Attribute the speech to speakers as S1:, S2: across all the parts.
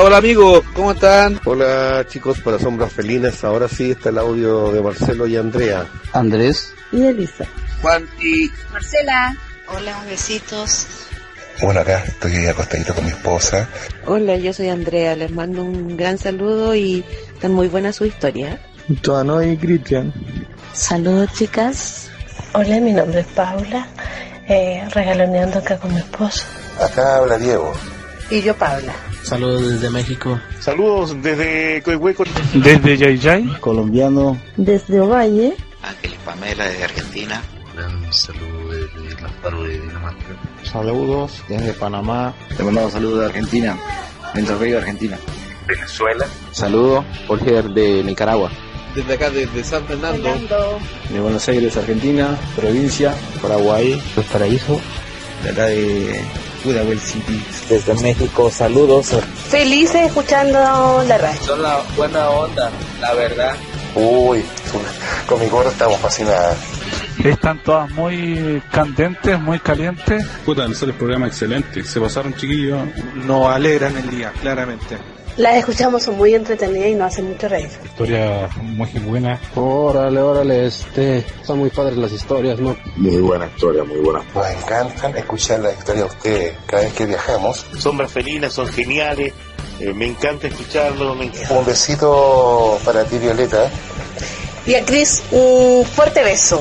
S1: Hola amigos, ¿cómo están?
S2: Hola chicos, para Sombras Felinas, ahora sí está el audio de Marcelo y Andrea.
S3: Andrés
S4: y Elisa.
S1: Juan y
S5: Marcela.
S6: Hola, besitos.
S7: Bueno, acá estoy acostadito con mi esposa.
S4: Hola, yo soy Andrea, les mando un gran saludo y están muy buena su historia.
S8: Toano y Cristian.
S9: Saludos chicas.
S10: Hola, mi nombre es Paula, eh, regaloneando acá con mi esposo.
S7: Acá habla Diego.
S11: Y yo Paula.
S12: Saludos desde México.
S13: Saludos desde Coihueco.
S8: Desde Yayay.
S14: Colombiano.
S4: Desde Ovalle.
S15: Ángel y Pamela desde Argentina.
S16: Un saludo desde La Paro de Dinamarca.
S17: Saludos desde Panamá.
S18: Te mandamos saludos de Argentina. Entre Río, Argentina.
S19: Venezuela.
S20: Saludos, Jorge de Nicaragua.
S1: Desde acá, desde San Fernando.
S8: Fernando. De Buenos Aires, Argentina. Provincia, Paraguay.
S4: Los Paraíso.
S12: De acá de Pudahuel City.
S11: Desde México, saludos.
S14: Felices escuchando la radio.
S7: Son la buena onda, la verdad. Uy, con mi gorra estamos fascinadas.
S8: Están todas muy candentes, muy calientes.
S5: Puta, el programa excelente. Se pasaron chiquillos.
S1: Nos alegran el día, claramente.
S14: Las escuchamos, son muy entretenidas y nos hacen mucho reír.
S5: Historia muy buena.
S3: Órale, órale, este, son muy padres las historias, ¿no?
S7: Muy buena historia, muy buena. Nos encantan escuchar la historia de ustedes cada vez que viajamos.
S13: Sombras felinas son geniales. Eh, me encanta escucharlo. Me encanta.
S7: Un besito para ti, Violeta.
S14: Y a Cris, un fuerte beso.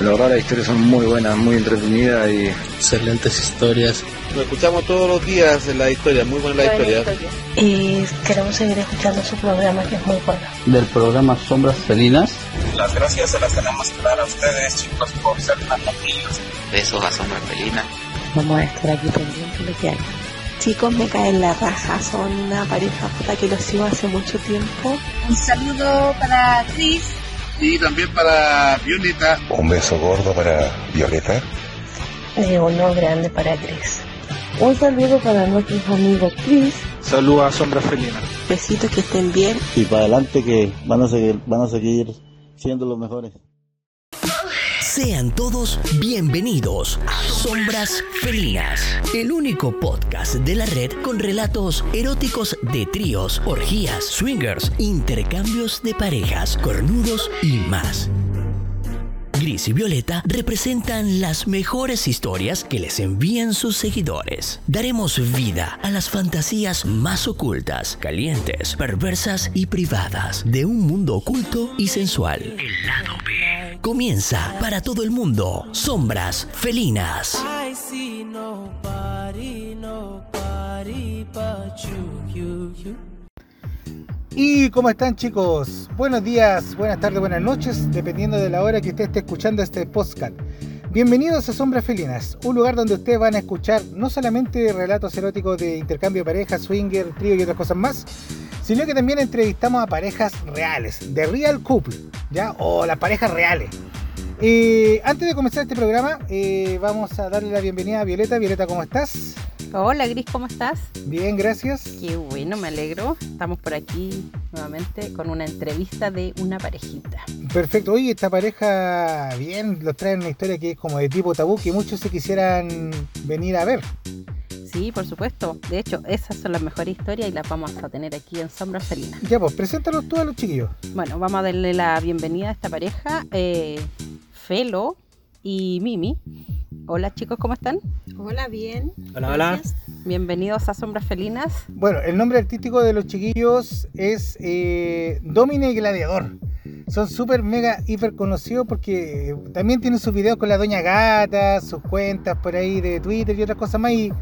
S18: La verdad, las historias son muy buenas, muy entretenidas y.
S12: Excelentes historias.
S1: Lo escuchamos todos los días en la historia, muy buena la historia.
S10: Y queremos seguir escuchando su programa, que es muy bueno.
S3: Del programa Sombras Felinas.
S19: Las gracias se las tenemos que dar a ustedes, chicos, por ser tan amigos.
S15: Besos a Sombras Felinas.
S4: Vamos a estar aquí pendientes de lo que hagan.
S9: Chicos, me caen la raja, son una pareja puta que los sigo hace mucho tiempo.
S5: Un saludo para Cris.
S1: Y también para Violeta.
S7: Un beso gordo para Violeta.
S10: Y uno grande para Cris.
S4: Un saludo para nuestros amigos Chris.
S1: Saludos a Sombra Felina.
S9: Besitos que estén bien.
S14: Y para adelante que van a seguir, van a seguir siendo los mejores.
S6: Sean todos bienvenidos a Sombras Felinas, el único podcast de la red con relatos eróticos de tríos, orgías, swingers, intercambios de parejas, cornudos y más. Gris y Violeta representan las mejores historias que les envían sus seguidores. Daremos vida a las fantasías más ocultas, calientes, perversas y privadas de un mundo oculto y sensual. El lado B. Comienza para todo el mundo Sombras Felinas.
S16: ¿Y cómo están chicos? Buenos días, buenas tardes, buenas noches, dependiendo de la hora que usted esté escuchando este podcast. Bienvenidos a Sombras Felinas, un lugar donde ustedes van a escuchar no solamente relatos eróticos de intercambio de parejas, swinger, trío y otras cosas más, sino que también entrevistamos a parejas reales, de real couple, ¿ya? O las parejas reales. Eh, antes de comenzar este programa, eh, vamos a darle la bienvenida a Violeta. Violeta, ¿cómo estás?
S17: Hola Gris, ¿cómo estás?
S16: Bien, gracias.
S17: Qué bueno, me alegro. Estamos por aquí nuevamente con una entrevista de una parejita.
S16: Perfecto. Oye, esta pareja, bien, los traen una historia que es como de tipo tabú, que muchos se quisieran venir a ver.
S17: Sí, por supuesto. De hecho, esas son las mejores historias y las vamos a tener aquí en Sombra Felina.
S16: Ya, pues, preséntanos tú a los chiquillos.
S17: Bueno, vamos a darle la bienvenida a esta pareja, eh, Felo y Mimi. Hola chicos, ¿cómo están?
S5: Hola, bien.
S12: Hola, hola.
S17: Bienvenidos a Sombras Felinas.
S16: Bueno, el nombre artístico de los chiquillos es eh, Domine Gladiador. Son súper, mega, hiper conocidos porque también tienen sus videos con la Doña Gata, sus cuentas por ahí de Twitter y otras cosas más. Y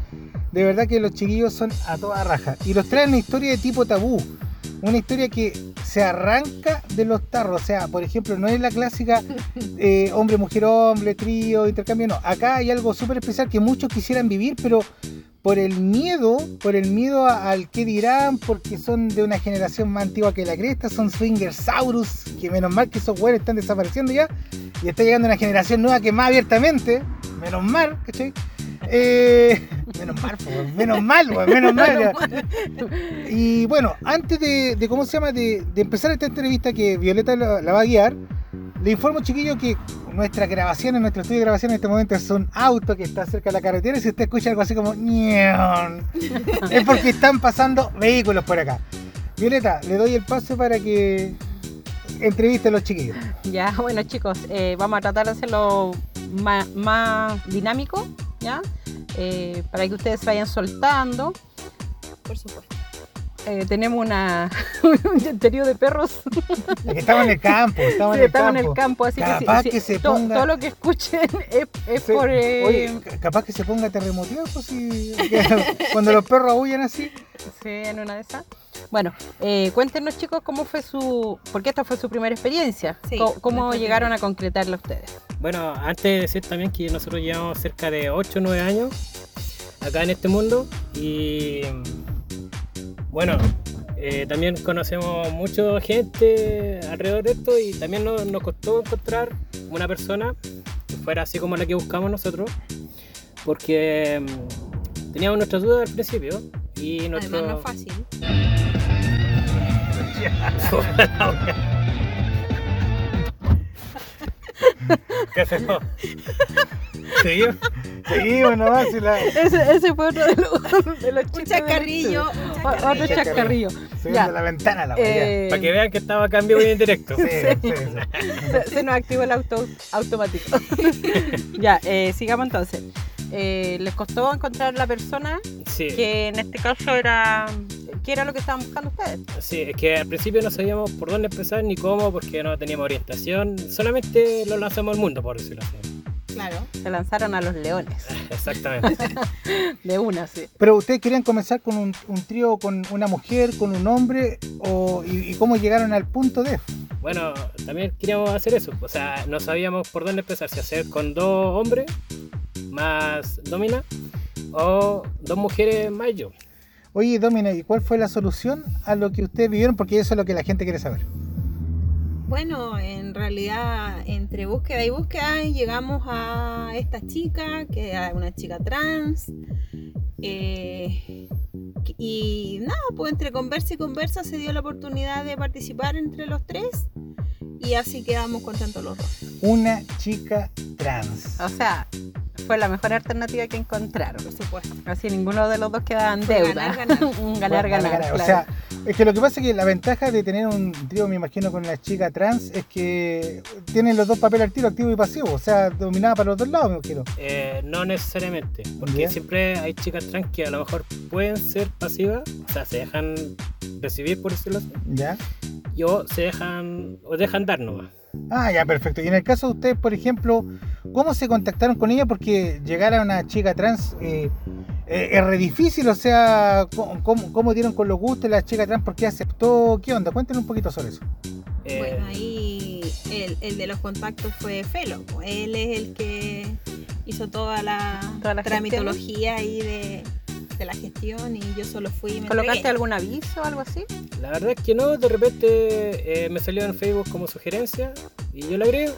S16: de verdad que los chiquillos son a toda raja. Y los traen una historia de tipo tabú. Una historia que se arranca de los tarros. O sea, por ejemplo, no es la clásica eh, hombre, mujer, hombre, trío, intercambio. No, acá hay algo súper especial que muchos quisieran vivir, pero por el miedo, por el miedo al que dirán, porque son de una generación más antigua que la cresta, son swingersaurus, que menos mal que esos güeyes están desapareciendo ya, y está llegando una generación nueva que más abiertamente, menos mal, ¿cachai? Eh, menos mal, pues, menos mal, menos mal. Y bueno, antes de, de ¿cómo se llama? De, de, empezar esta entrevista que Violeta la, la va a guiar, le informo, chiquillo, que nuestra grabación, en nuestro estudio de grabación en este momento es un auto que está cerca de la carretera y si usted escucha algo así como es porque están pasando vehículos por acá. Violeta, le doy el paso para que entreviste a los chiquillos.
S17: Ya, bueno chicos, eh, vamos a tratar de hacerlo más, más dinámico, ¿ya? Eh, para que ustedes se vayan soltando.
S5: Por supuesto.
S17: Eh, tenemos una, un interior de perros.
S16: Estamos en el campo, estamos
S17: Sí,
S16: en el
S17: estamos
S16: campo.
S17: en el campo, así
S16: capaz
S17: que,
S16: se
S17: to-
S16: ponga...
S17: todo lo que escuchen es, es por... eh,
S16: Oye, ca- capaz que se ponga terremoteado, pues si... cuando los perros aullan así.
S17: Sí, en una de esas. Bueno, eh, cuéntenos chicos cómo fue su... Porque esta fue su primera experiencia.
S5: Sí,
S17: ¿Cómo, llegaron a concretarla ustedes?
S21: Bueno, antes de decir también que nosotros llevamos cerca de 8 o 9 años acá en este mundo y bueno, eh, también conocemos mucha gente alrededor de esto y también nos, nos costó encontrar una persona que fuera así como la que buscamos nosotros porque mm, teníamos nuestras dudas al principio y nuestro...
S5: Además no es fácil.
S21: ¿Qué hacemos? ¿Seguimos?
S16: Seguimos nomás. y la-
S17: Ese, ese fue otro de los, de los
S5: Un chacarrillo. un
S17: Otro
S5: chacarrillo.
S16: Subiendo
S17: Ya.
S16: la ventana la
S17: Eh,
S21: Para que vean que estaba a cambio bien directo.
S16: Sí, sí, sí.
S17: se, se nos activó el auto automático. ya, eh, sigamos entonces. Eh, ¿Les costó encontrar la persona
S21: Sí.
S17: que en este caso era... ¿Qué era lo que estaban buscando ustedes?
S21: Sí, es que al principio no sabíamos por dónde empezar ni cómo, porque no teníamos orientación. Solamente lo lanzamos al mundo, por decirlo así.
S5: Claro.
S17: Se lanzaron a los leones.
S21: Exactamente.
S17: De una, sí.
S16: Pero ustedes querían comenzar con un, un trío con una mujer, con un hombre, o, y, y cómo llegaron al punto de.
S21: bueno, también queríamos hacer eso. O sea, no sabíamos por dónde empezar. Si hacer con dos hombres más Domina o dos mujeres más yo.
S16: Oye, Domina, ¿y cuál fue la solución a lo que ustedes vivieron? Porque eso es lo que la gente quiere saber.
S5: Bueno, en realidad, entre búsqueda y búsqueda, llegamos a esta chica, que es una chica trans. eh, y nada, pues entre conversa y conversa se dio la oportunidad de participar entre los tres. Y así quedamos contentos los dos.
S16: Una chica trans.
S17: O sea, fue la mejor alternativa que encontraron.
S5: Por supuesto.
S17: Así ninguno de los dos quedaba en
S5: Fue
S17: deuda.
S5: ganar, ganar.
S17: Un ganar,
S16: Bueno,
S17: ganar.
S16: O sea, es que lo que pasa es que la ventaja de tener un trío, me imagino, con una chica trans es que tienen los dos papeles al tiro, activo y pasivo. O sea, dominada para los dos lados, me imagino.
S21: Eh, no necesariamente, porque siempre hay chicas trans que a lo mejor pueden ser pasivas, o sea, se dejan recibir, por decirlo así,
S16: ¿Ya?
S21: y o se dejan, o dejan dar nomás.
S16: Ah, ya, perfecto. Y en el caso de ustedes, por ejemplo, ¿cómo se contactaron con ella? Porque llegar a una chica trans eh, eh, es re difícil, o sea, ¿cómo, dieron con los gustos la chica trans? ¿Por qué aceptó? ¿Qué onda? Cuéntenos un poquito sobre eso.
S21: Eh,
S5: Bueno, ahí el, el de los contactos fue Felo. Él es el que hizo toda la,
S17: Toda la
S5: tramitología ahí de, de la gestión y yo solo fui y me
S17: ¿Colocaste
S5: entregué.
S17: algún aviso o algo así?
S21: La verdad es que no, de repente eh, me salió en Facebook como sugerencia y yo la agregué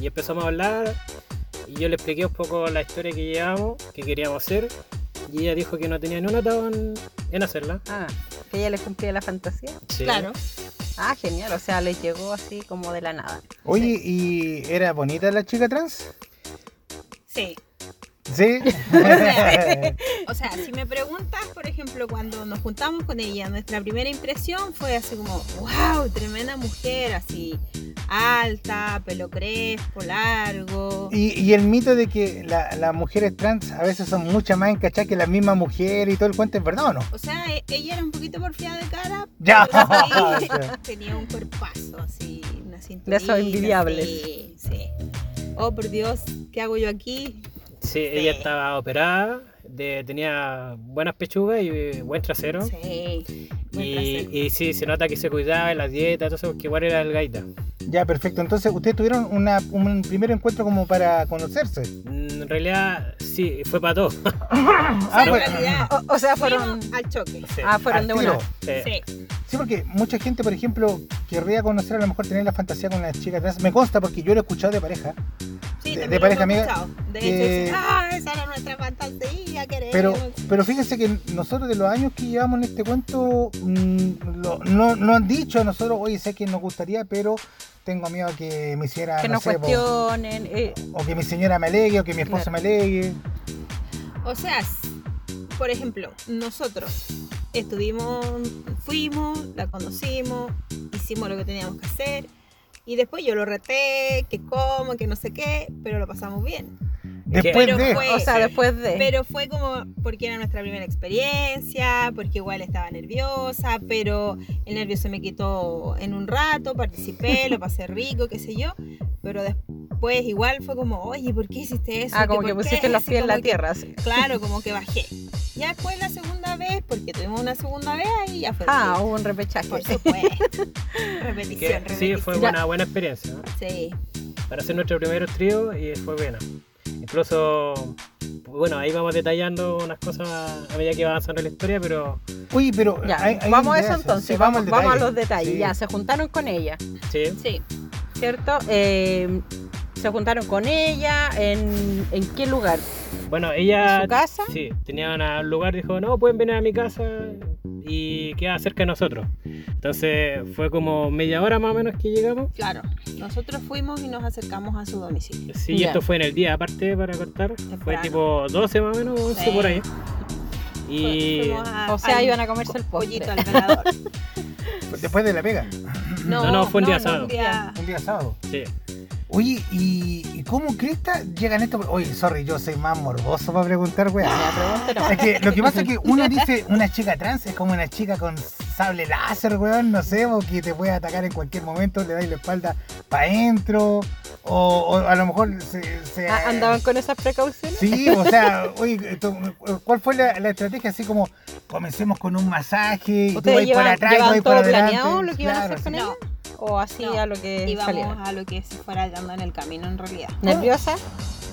S21: y empezamos a hablar y yo le expliqué un poco la historia que llevábamos, que queríamos hacer y ella dijo que no tenía ni un atado en, en hacerla.
S17: Ah, que ella les cumplía la fantasía.
S21: Sí.
S5: Claro.
S17: Ah, genial. O sea, les llegó así como de la nada.
S16: Oye, ¿y era bonita la chica trans?
S5: Sí.
S16: ¿Sí?
S5: O sea, o sea, si me preguntas, por ejemplo, cuando nos juntamos con ella, nuestra primera impresión fue así como, wow, tremenda mujer, así, alta, pelo crespo, largo.
S16: y, y el mito de que la- las mujeres trans a veces son muchas más encachadas que la misma mujer y todo el cuento, ¿es verdad o no?
S5: O sea, e- ella era un poquito porfiada de cara,
S16: Ya.
S5: pero sí,
S16: Ya.
S5: tenía un cuerpazo, así, una cintura.
S17: De esos envidiables.
S5: Sí, sí. Oh, por Dios, ¿qué hago yo aquí?
S21: Sí, ella estaba operada, de- tenía buenas pechugas y buen trasero.
S5: Sí. buen
S21: Y,
S5: trasero.
S21: y sí, se nota que se cuidaba en la dieta, todo eso, porque igual era el gaita.
S16: Ya, perfecto. Entonces, ustedes tuvieron una, un primer encuentro como para conocerse.
S21: En realidad, sí, fue para todo.
S16: Ah,
S5: en
S16: bueno.
S5: realidad,
S17: O, o sea, fueron.
S5: al choque.
S21: Sí.
S17: Ah, fueron
S16: Al
S17: de una.
S21: Sí.
S5: Sí.
S16: Sí, porque mucha gente, por ejemplo, querría conocer a lo mejor tener la fantasía con una chica trans. Me consta porque yo lo he escuchado de pareja.
S5: Sí,
S16: de, de pareja amiga.
S5: escuchado. De
S16: que-
S5: hecho, ah, esa era nuestra fantasía, queremos.
S16: Pero, pero fíjense que nosotros de los años que llevamos en este cuento, mm, lo- no, no han dicho a nosotros, oye, sé que nos gustaría, pero tengo miedo a que me hiciera,
S17: que
S16: no
S17: nos
S16: sé,
S17: cuestionen. eh,
S16: o que mi señora me alegue, o que mi esposa
S17: Claro.
S16: me alegue.
S5: O sea, por ejemplo, nosotros estuvimos, fuimos, la conocimos, hicimos lo que teníamos que hacer y después yo lo reté, que como, que no sé qué, pero lo pasamos bien.
S16: Después
S5: Pero
S16: de.
S5: fue-
S17: o sea, después de.
S5: Pero fue como porque era nuestra primera experiencia, porque igual estaba nerviosa, pero el nervio se me quitó en un rato, participé, lo pasé rico, qué sé yo, pero después igual fue como, oye, ¿por qué hiciste eso?
S17: ah, como que
S5: por qué?"
S17: pusiste los pies en la
S5: que-
S17: tierra. así.
S5: Claro, como que bajé. Ya después la segunda vez, porque tuvimos una segunda vez, ahí ya fue.
S17: Ah, hubo un repechaje.
S5: por supuesto.
S21: Que
S5: repetición,
S21: sí,
S5: repetición.
S21: fue buena, buena experiencia. ¿no?
S5: Sí.
S21: Para hacer nuestro primer trío y fue buena. Incluso, bueno, ahí vamos detallando unas cosas a medida que va avanzando la historia, pero
S16: Oye, pero.
S17: Ya,
S16: hay- hay
S17: vamos a eso entonces.
S16: Sí,
S17: vamos, vamos a los detalles.
S16: Sí.
S17: Ya, se juntaron con ella,
S21: sí.
S5: Sí.
S17: ¿cierto? Eh, se juntaron con ella. ¿En, en qué lugar?
S21: Bueno, ella.
S17: ¿En su casa?
S21: Sí, tenía un lugar, dijo, no, pueden venir a mi casa y queda cerca de nosotros. Entonces fue como media hora más o menos que llegamos.
S5: Claro. Nosotros fuimos y nos acercamos a su domicilio.
S21: Sí,
S17: Ya.
S21: esto fue en el día aparte para cortar. Fue tipo 12 más o menos, 11
S5: Sí.
S21: por ahí. Y
S5: a-
S17: O sea,
S5: al
S17: iban a comerse el
S5: pollito al velador.
S16: Después de la pega.
S21: No, no, fue un día sábado.
S5: un día-
S16: Un día sábado.
S21: sí.
S16: Oye, ¿y, y cómo Cresta llegan esto? Oye, sorry, yo soy más morboso para preguntar, weá. Es que lo que pasa es que uno dice una chica trans es como una chica con sable láser, weón, no sé, o que te puede atacar en cualquier momento, le dais la espalda para adentro, o, o a lo mejor se... se-
S17: Ah, ¿Andaban con esas precauciones?
S16: Sí, o sea, oye, ¿cuál fue la, la estrategia? Así como, comencemos con un masaje, y tú
S17: ¿Ustedes
S16: vas por atrás, y por
S17: todo
S16: adelante.
S17: planeado lo que iban a hacer con
S16: sí.
S17: ella? ¿O así
S5: No,
S17: a lo que
S5: íbamos
S17: saliera?
S5: a lo que se fuera dando en el camino en realidad.
S17: ¿Nerviosa?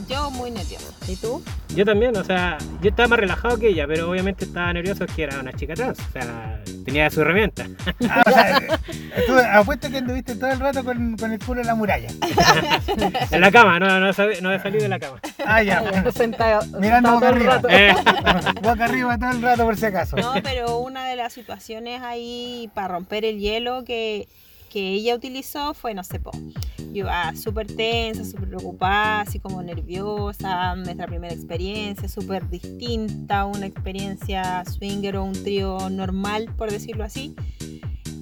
S5: Yo muy nerviosa.
S17: ¿Y tú?
S21: Yo también, o sea, yo estaba más relajado que ella, pero obviamente estaba nervioso que era una chica trans. O sea, tenía su herramienta.
S16: Ah, o sea, tú apuesto que anduviste todo el rato con, con el culo en la muralla.
S21: en la cama, no, no, no he salido de la cama.
S16: Ah, ya.
S17: Ella sentada-
S16: Mirando boca arriba.
S21: Eh,
S16: Boca arriba todo el rato por si acaso.
S5: No, pero una de las situaciones ahí para romper el hielo que, que ella utilizó fue, no sé, po, yo iba súper tensa, súper preocupada, así como nerviosa, nuestra primera experiencia, súper distinta, una experiencia swinger o un trío normal, por decirlo así.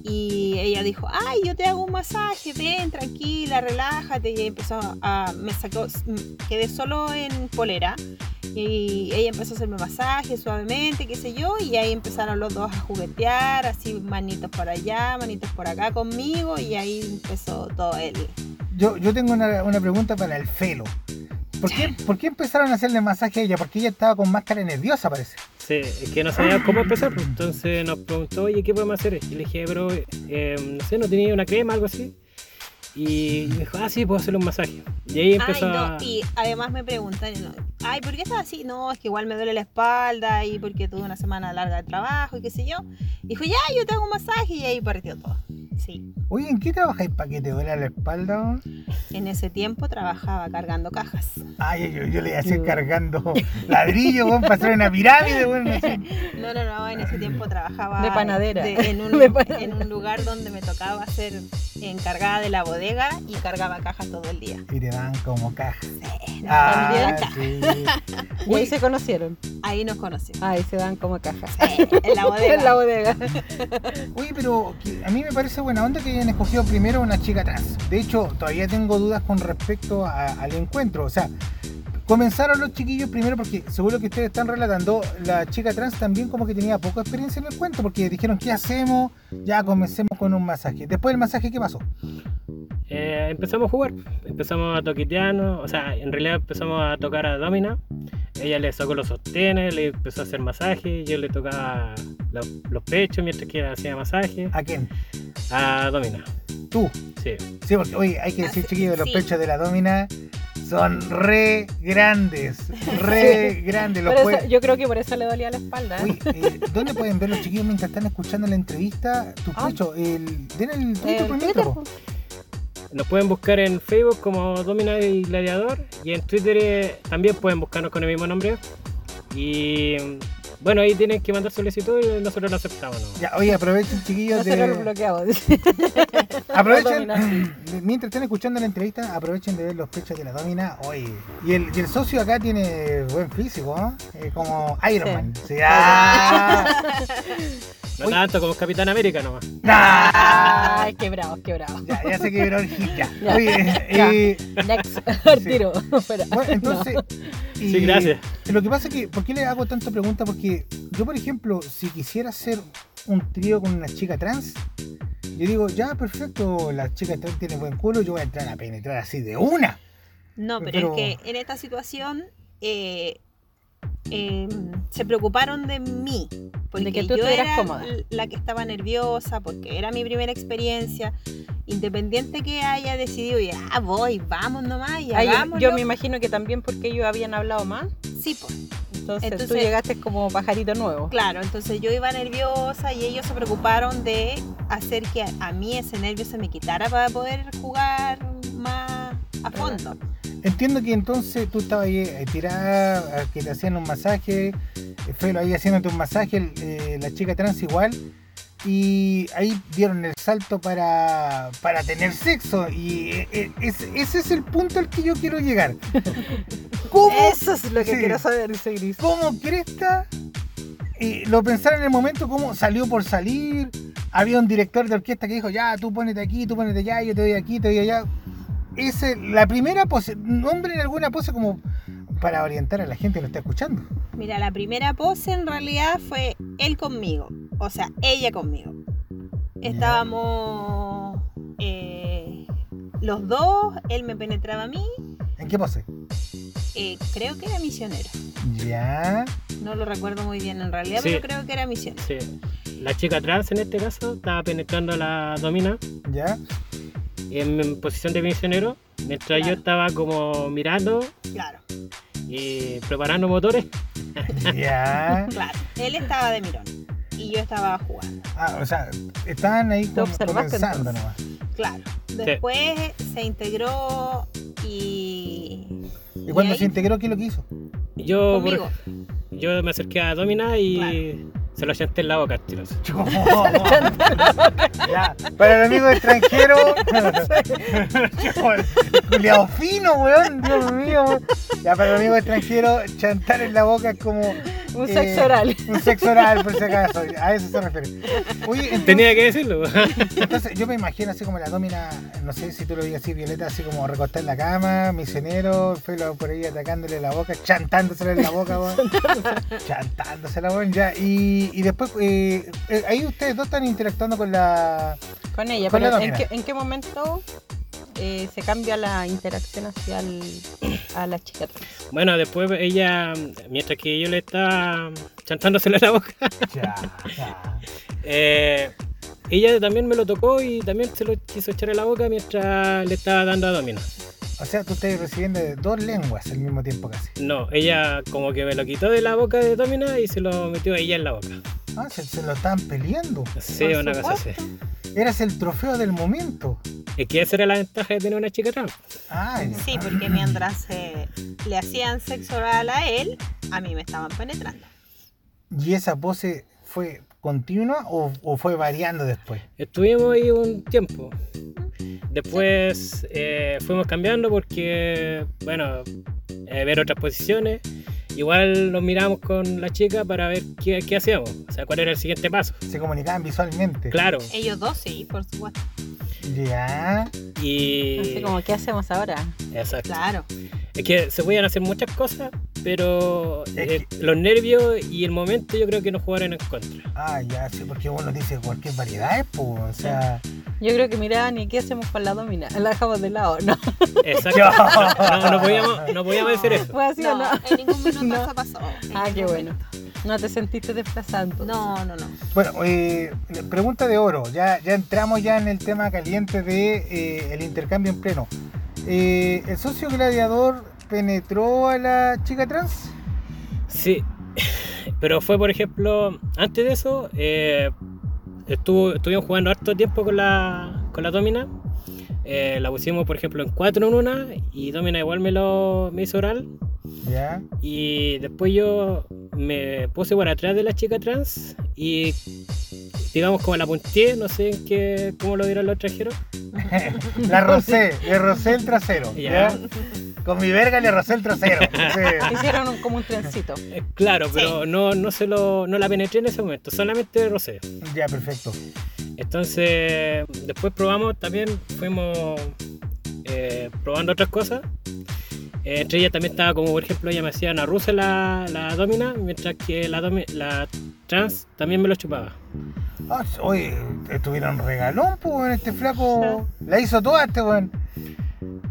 S5: Y ella dijo, ay, yo te hago un masaje, ven, tranquila, relájate. Y empezó a, me sacó, quedé solo en polera. Y ella empezó a hacerme masaje suavemente, qué sé yo, y ahí empezaron los dos a juguetear, así manitos por allá, manitos por acá conmigo, y ahí empezó todo el...
S16: Yo, yo tengo una, una pregunta para el Felo. ¿Por qué, ¿Por qué empezaron a hacerle masaje a ella? Porque ella estaba con máscara nerviosa, parece.
S21: Sí, es que no sabía cómo empezar, pues, entonces nos preguntó, oye, ¿qué podemos hacer? Y le dije, pero, eh, no sé, ¿no tenía una crema algo así? Y me dijo, ah, sí, puedo hacerle un masaje. Y ahí empezó
S5: Ay, no,
S21: a...
S5: y además me preguntan, ay, ¿por qué estás así? No, es que igual me duele la espalda y porque tuve una semana larga de trabajo y qué sé yo. Dijo, ya, yo te hago un masaje y ahí partió todo. Sí.
S16: Oye, ¿en qué trabajáis para que te duela la espalda?
S5: En ese tiempo trabajaba cargando cajas.
S16: Ay, yo, yo le iba a hacer cargando ladrillo, para hacer una pirámide, weón. así.
S5: No, no, no, en ese tiempo trabajaba
S17: De panadera.
S5: de- en, un,
S17: De panadera.
S5: en un lugar donde me tocaba ser encargada de la bodega y cargaba cajas todo el día.
S16: Y te dan como caja.
S5: no,
S16: Ah,
S5: también.
S16: sí.
S17: Y ahí se conocieron.
S5: Ahí nos conocimos.
S17: Ahí se dan como cajas.
S5: En la bodega.
S17: en la bodega.
S16: Oye, pero a mí me parece buena onda que hayan escogido primero una chica trans. De hecho, todavía tengo dudas con respecto a- al encuentro. O sea, comenzaron los chiquillos primero porque seguro que ustedes están relatando, la chica trans también como que tenía poca experiencia en el cuento porque dijeron, ¿qué hacemos? Ya comencemos con un masaje. Después del masaje, ¿qué pasó?
S21: Eh, empezamos a jugar, empezamos a toquetearnos, o sea, en realidad empezamos a tocar a Domina. Ella le sacó los sostenes, le empezó a hacer masaje, yo le tocaba los, los pechos mientras que ella hacía masaje.
S16: ¿A quién?
S21: A Domina.
S16: Tú.
S21: Sí.
S16: Sí, porque, oye, hay que decir,
S5: Ah,
S16: chiquillos, los
S5: sí.
S16: pechos de la domina son re grandes. Re grandes. Los
S17: eso- yo creo que por eso le dolía la espalda. ¿eh?
S16: Uy, eh, ¿Dónde pueden ver los chiquillos mientras están escuchando la entrevista? Tu
S17: Ah.
S16: pecho, el, den el Twitter
S17: pues.
S21: nos pueden buscar en Facebook como Domina y Gladiador y en Twitter eh, también pueden buscarnos con el mismo nombre. Y bueno, ahí tienen que mandar solicitud y nosotros lo aceptamos. ¿no?
S16: Ya, oye, aprovechen, chiquillos.
S17: Nosotros lo
S16: De...
S17: bloqueamos.
S16: Aprovechen, mientras están escuchando la entrevista, aprovechen de ver los pechos de la Domina. Oye, y el, y el socio acá tiene buen físico, ¿no? Eh, como Iron
S17: Sí.
S16: Man. Sí, ah.
S21: No tanto como Capitán América nomás.
S17: Ay, qué bravo, qué bravo.
S16: Ya, ya se quebró el hit, ya.
S17: Ya.
S16: Oye,
S17: Ya.
S16: eh,
S17: Next, tiro. Fuera.
S16: Bueno, entonces. y
S21: Sí, gracias.
S16: Lo que pasa es que, ¿por qué le hago tanta pregunta? Porque yo, por ejemplo, si quisiera hacer un trío con una chica trans, yo digo, ya, perfecto, la chica trans tiene buen culo, yo voy a entrar a penetrar así de una.
S5: No, pero,
S16: Pero-
S5: es que en esta situación eh, eh, se preocuparon de mí. Porque
S17: De que tú
S5: yo era
S17: cómoda.
S5: la que estaba nerviosa, porque era mi primera experiencia. Independiente que haya decidido, ya voy, vamos nomás y
S17: Ay, yo- me imagino que también porque ellos habían hablado más.
S5: Sí, pues.
S17: Entonces, tú llegaste como pajarito nuevo.
S5: Claro, entonces yo iba nerviosa y ellos se preocuparon de hacer que a, a mí ese nervio se me quitara para poder jugar más a fondo.
S16: Entiendo que entonces tú estabas ahí eh, tirada, que te hacían un masaje, eh, Felo ahí haciéndote un masaje, eh, la chica trans igual, y ahí dieron el salto para, para tener sexo, y eh, es- ese es el punto al que yo quiero llegar. ¿Cómo?
S17: Eso es lo que
S16: Sí.
S17: quiero saber, gris.
S16: ¿Cómo Cresta? Y lo pensaron en el momento, cómo salió por salir. Había un director de orquesta que dijo, ya, tú ponete aquí, tú ponete allá, yo te doy aquí, te doy allá. Esa es la primera pose, nombren alguna pose como para orientar a la gente que lo está escuchando.
S5: Mira, la primera pose en realidad fue él conmigo, o sea, ella conmigo. Estábamos eh, los dos, él me penetraba a mí,
S16: ¿En qué pose?
S5: eh, creo que era misionero.
S16: Ya.
S5: No lo recuerdo muy bien en realidad,
S21: Sí.
S5: pero creo que era misionero.
S21: Sí. La chica trans en este caso estaba penetrando a la domina
S16: Ya.
S21: En posición de misionero, mientras yo estaba como mirando
S5: Claro,
S21: y preparando motores.
S16: Ya.
S5: claro. Él estaba de mirón y yo estaba jugando.
S16: Ah, o sea, estaban ahí como comenzando nomás.
S5: Claro. Después se integró y.
S16: ¿Y cuando
S5: ahí-
S16: se integró, qué es lo que hizo?
S21: Yo, por-
S5: Conmigo.
S21: yo me acerqué a Domina y se lo chanté en la boca, tío.
S16: Ya, Para el amigo extranjero. Culeado fino, weón. Dios mío. weón. Ya, para el amigo extranjero, chantar en la boca es como.
S17: Un
S16: eh,
S17: sexo oral.
S16: Un sexo oral, por si acaso. A eso se refiere. Oye, entonces,
S21: Tenía que decirlo.
S16: entonces, yo me imagino así como la domina, no sé si tú lo veías así, Violeta, así como recostada en la cama, misionero, Felo por ahí atacándole la boca, chantándosela en la boca, weón. chantándosela, weón, ya. Y, y después, eh, eh, ahí ustedes dos están interactuando con la.
S17: Con ella,
S16: Con la
S17: pero ¿en qué, en qué momento eh, se cambia la interacción hacia el- a la chica?
S21: Bueno, después ella, mientras que yo le estaba chantándosela en la boca,
S16: Ya, ya.
S21: eh, ella también me lo tocó y también se lo quiso echar en la boca mientras le estaba dando a Domina.
S16: O sea, tú estás recibiendo de dos lenguas al mismo tiempo casi.
S21: No, ella como que me lo quitó de la boca de Domina y se lo metió a ella en la boca.
S16: Ah, se, se lo estaban peleando.
S21: Sí, una cosa así.
S16: Eras el trofeo del momento.
S21: Es que esa era la ventaja de tener una chica trans.
S16: Ay,
S5: Sí, porque mientras eh, le hacían sexo oral a él, a mí me estaban penetrando.
S16: ¿Y esa pose fue continua o, o fue variando después?
S21: Estuvimos ahí un tiempo. Después eh, fuimos cambiando porque, bueno, eh, ver otras posiciones. Igual nos miramos con la chica para ver qué, qué hacíamos, o sea, cuál era el siguiente paso.
S16: Se comunicaban visualmente.
S21: Claro.
S5: Ellos dos sí, por supuesto.
S16: Ya.
S21: Y.
S17: Así como, ¿qué hacemos ahora?
S21: Exacto.
S5: Claro.
S21: Es que se podían hacer muchas cosas, pero eh, los nervios y el momento yo creo que nos jugaron en contra.
S16: Ah, ya, sí, porque uno dice cualquier variedad, pues, o sea.
S17: Yo creo que miraban y ¿qué hacemos con la domina? La dejamos de lado, ¿no?
S21: Exacto. No, no podíamos, no podíamos decir eso.
S17: ¿Fue así o
S5: No,
S17: no?
S5: en ningún minuto
S17: No.
S5: eso pasó.
S17: Ah, qué bueno. No te sentiste desplazando.
S5: No, no, no.
S16: Bueno, eh, pregunta de oro. Ya, ya entramos ya en el tema caliente de eh, el intercambio en pleno. Eh, ¿El socio gladiador penetró a la chica trans?
S21: Sí, pero fue por ejemplo, antes de eso, eh, estuvo, estuvimos jugando harto tiempo con la, con la domina. Eh, la pusimos, por ejemplo, en cuatro en una y Domina igual me lo me hizo oral.
S16: ¿Ya?
S21: Y después yo me puse por atrás de la chica trans y digamos como la punteé, no sé en qué, cómo lo dirán los extranjeros.
S16: la rocé, le rocé el trasero.
S21: Ya.
S16: ¿ya? Con mi verga le rocé el trasero. Sí.
S17: Hicieron un- como un trencito.
S21: Eh, Claro, pero no, no se lo, no la penetré en ese momento, solamente rocé.
S16: Ya, perfecto.
S21: Entonces, después probamos también, fuimos eh, probando otras cosas. Eh, entre ellas también estaba como, por ejemplo, ella me hacía una rusa la, la domina, mientras que la, trans también me lo chupaba.
S16: Ah, oye, estuvieron regalón, pues, este flaco. La hizo toda este weón.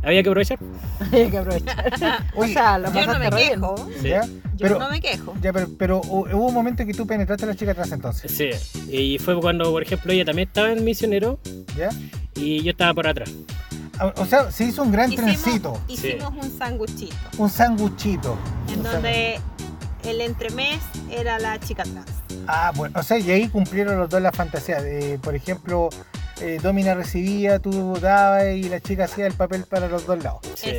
S21: Había que aprovechar.
S17: Hay que aprovechar. o sea, lo
S5: Yo no me quejo.
S21: Sí.
S16: ¿Ya?
S5: Yo no me quejo.
S16: Ya, pero, pero hu- hubo un momento que tú penetraste a la chica atrás entonces.
S21: Sí, y fue cuando, por ejemplo, ella también estaba en misionero
S16: ¿Ya?
S21: y yo estaba por atrás.
S16: Ah, O sea, se hizo un gran
S5: Hicimos,
S16: trencito.
S5: hicimos un sanguchito.
S16: Un sanguchito.
S5: En
S16: Un
S5: donde el entremés era la chica trans.
S16: Ah, bueno, o sea, y ahí cumplieron los dos la fantasía. de, por ejemplo, eh, Domina recibía, tú dabas y la chica hacía el papel para los dos lados.
S21: Sí.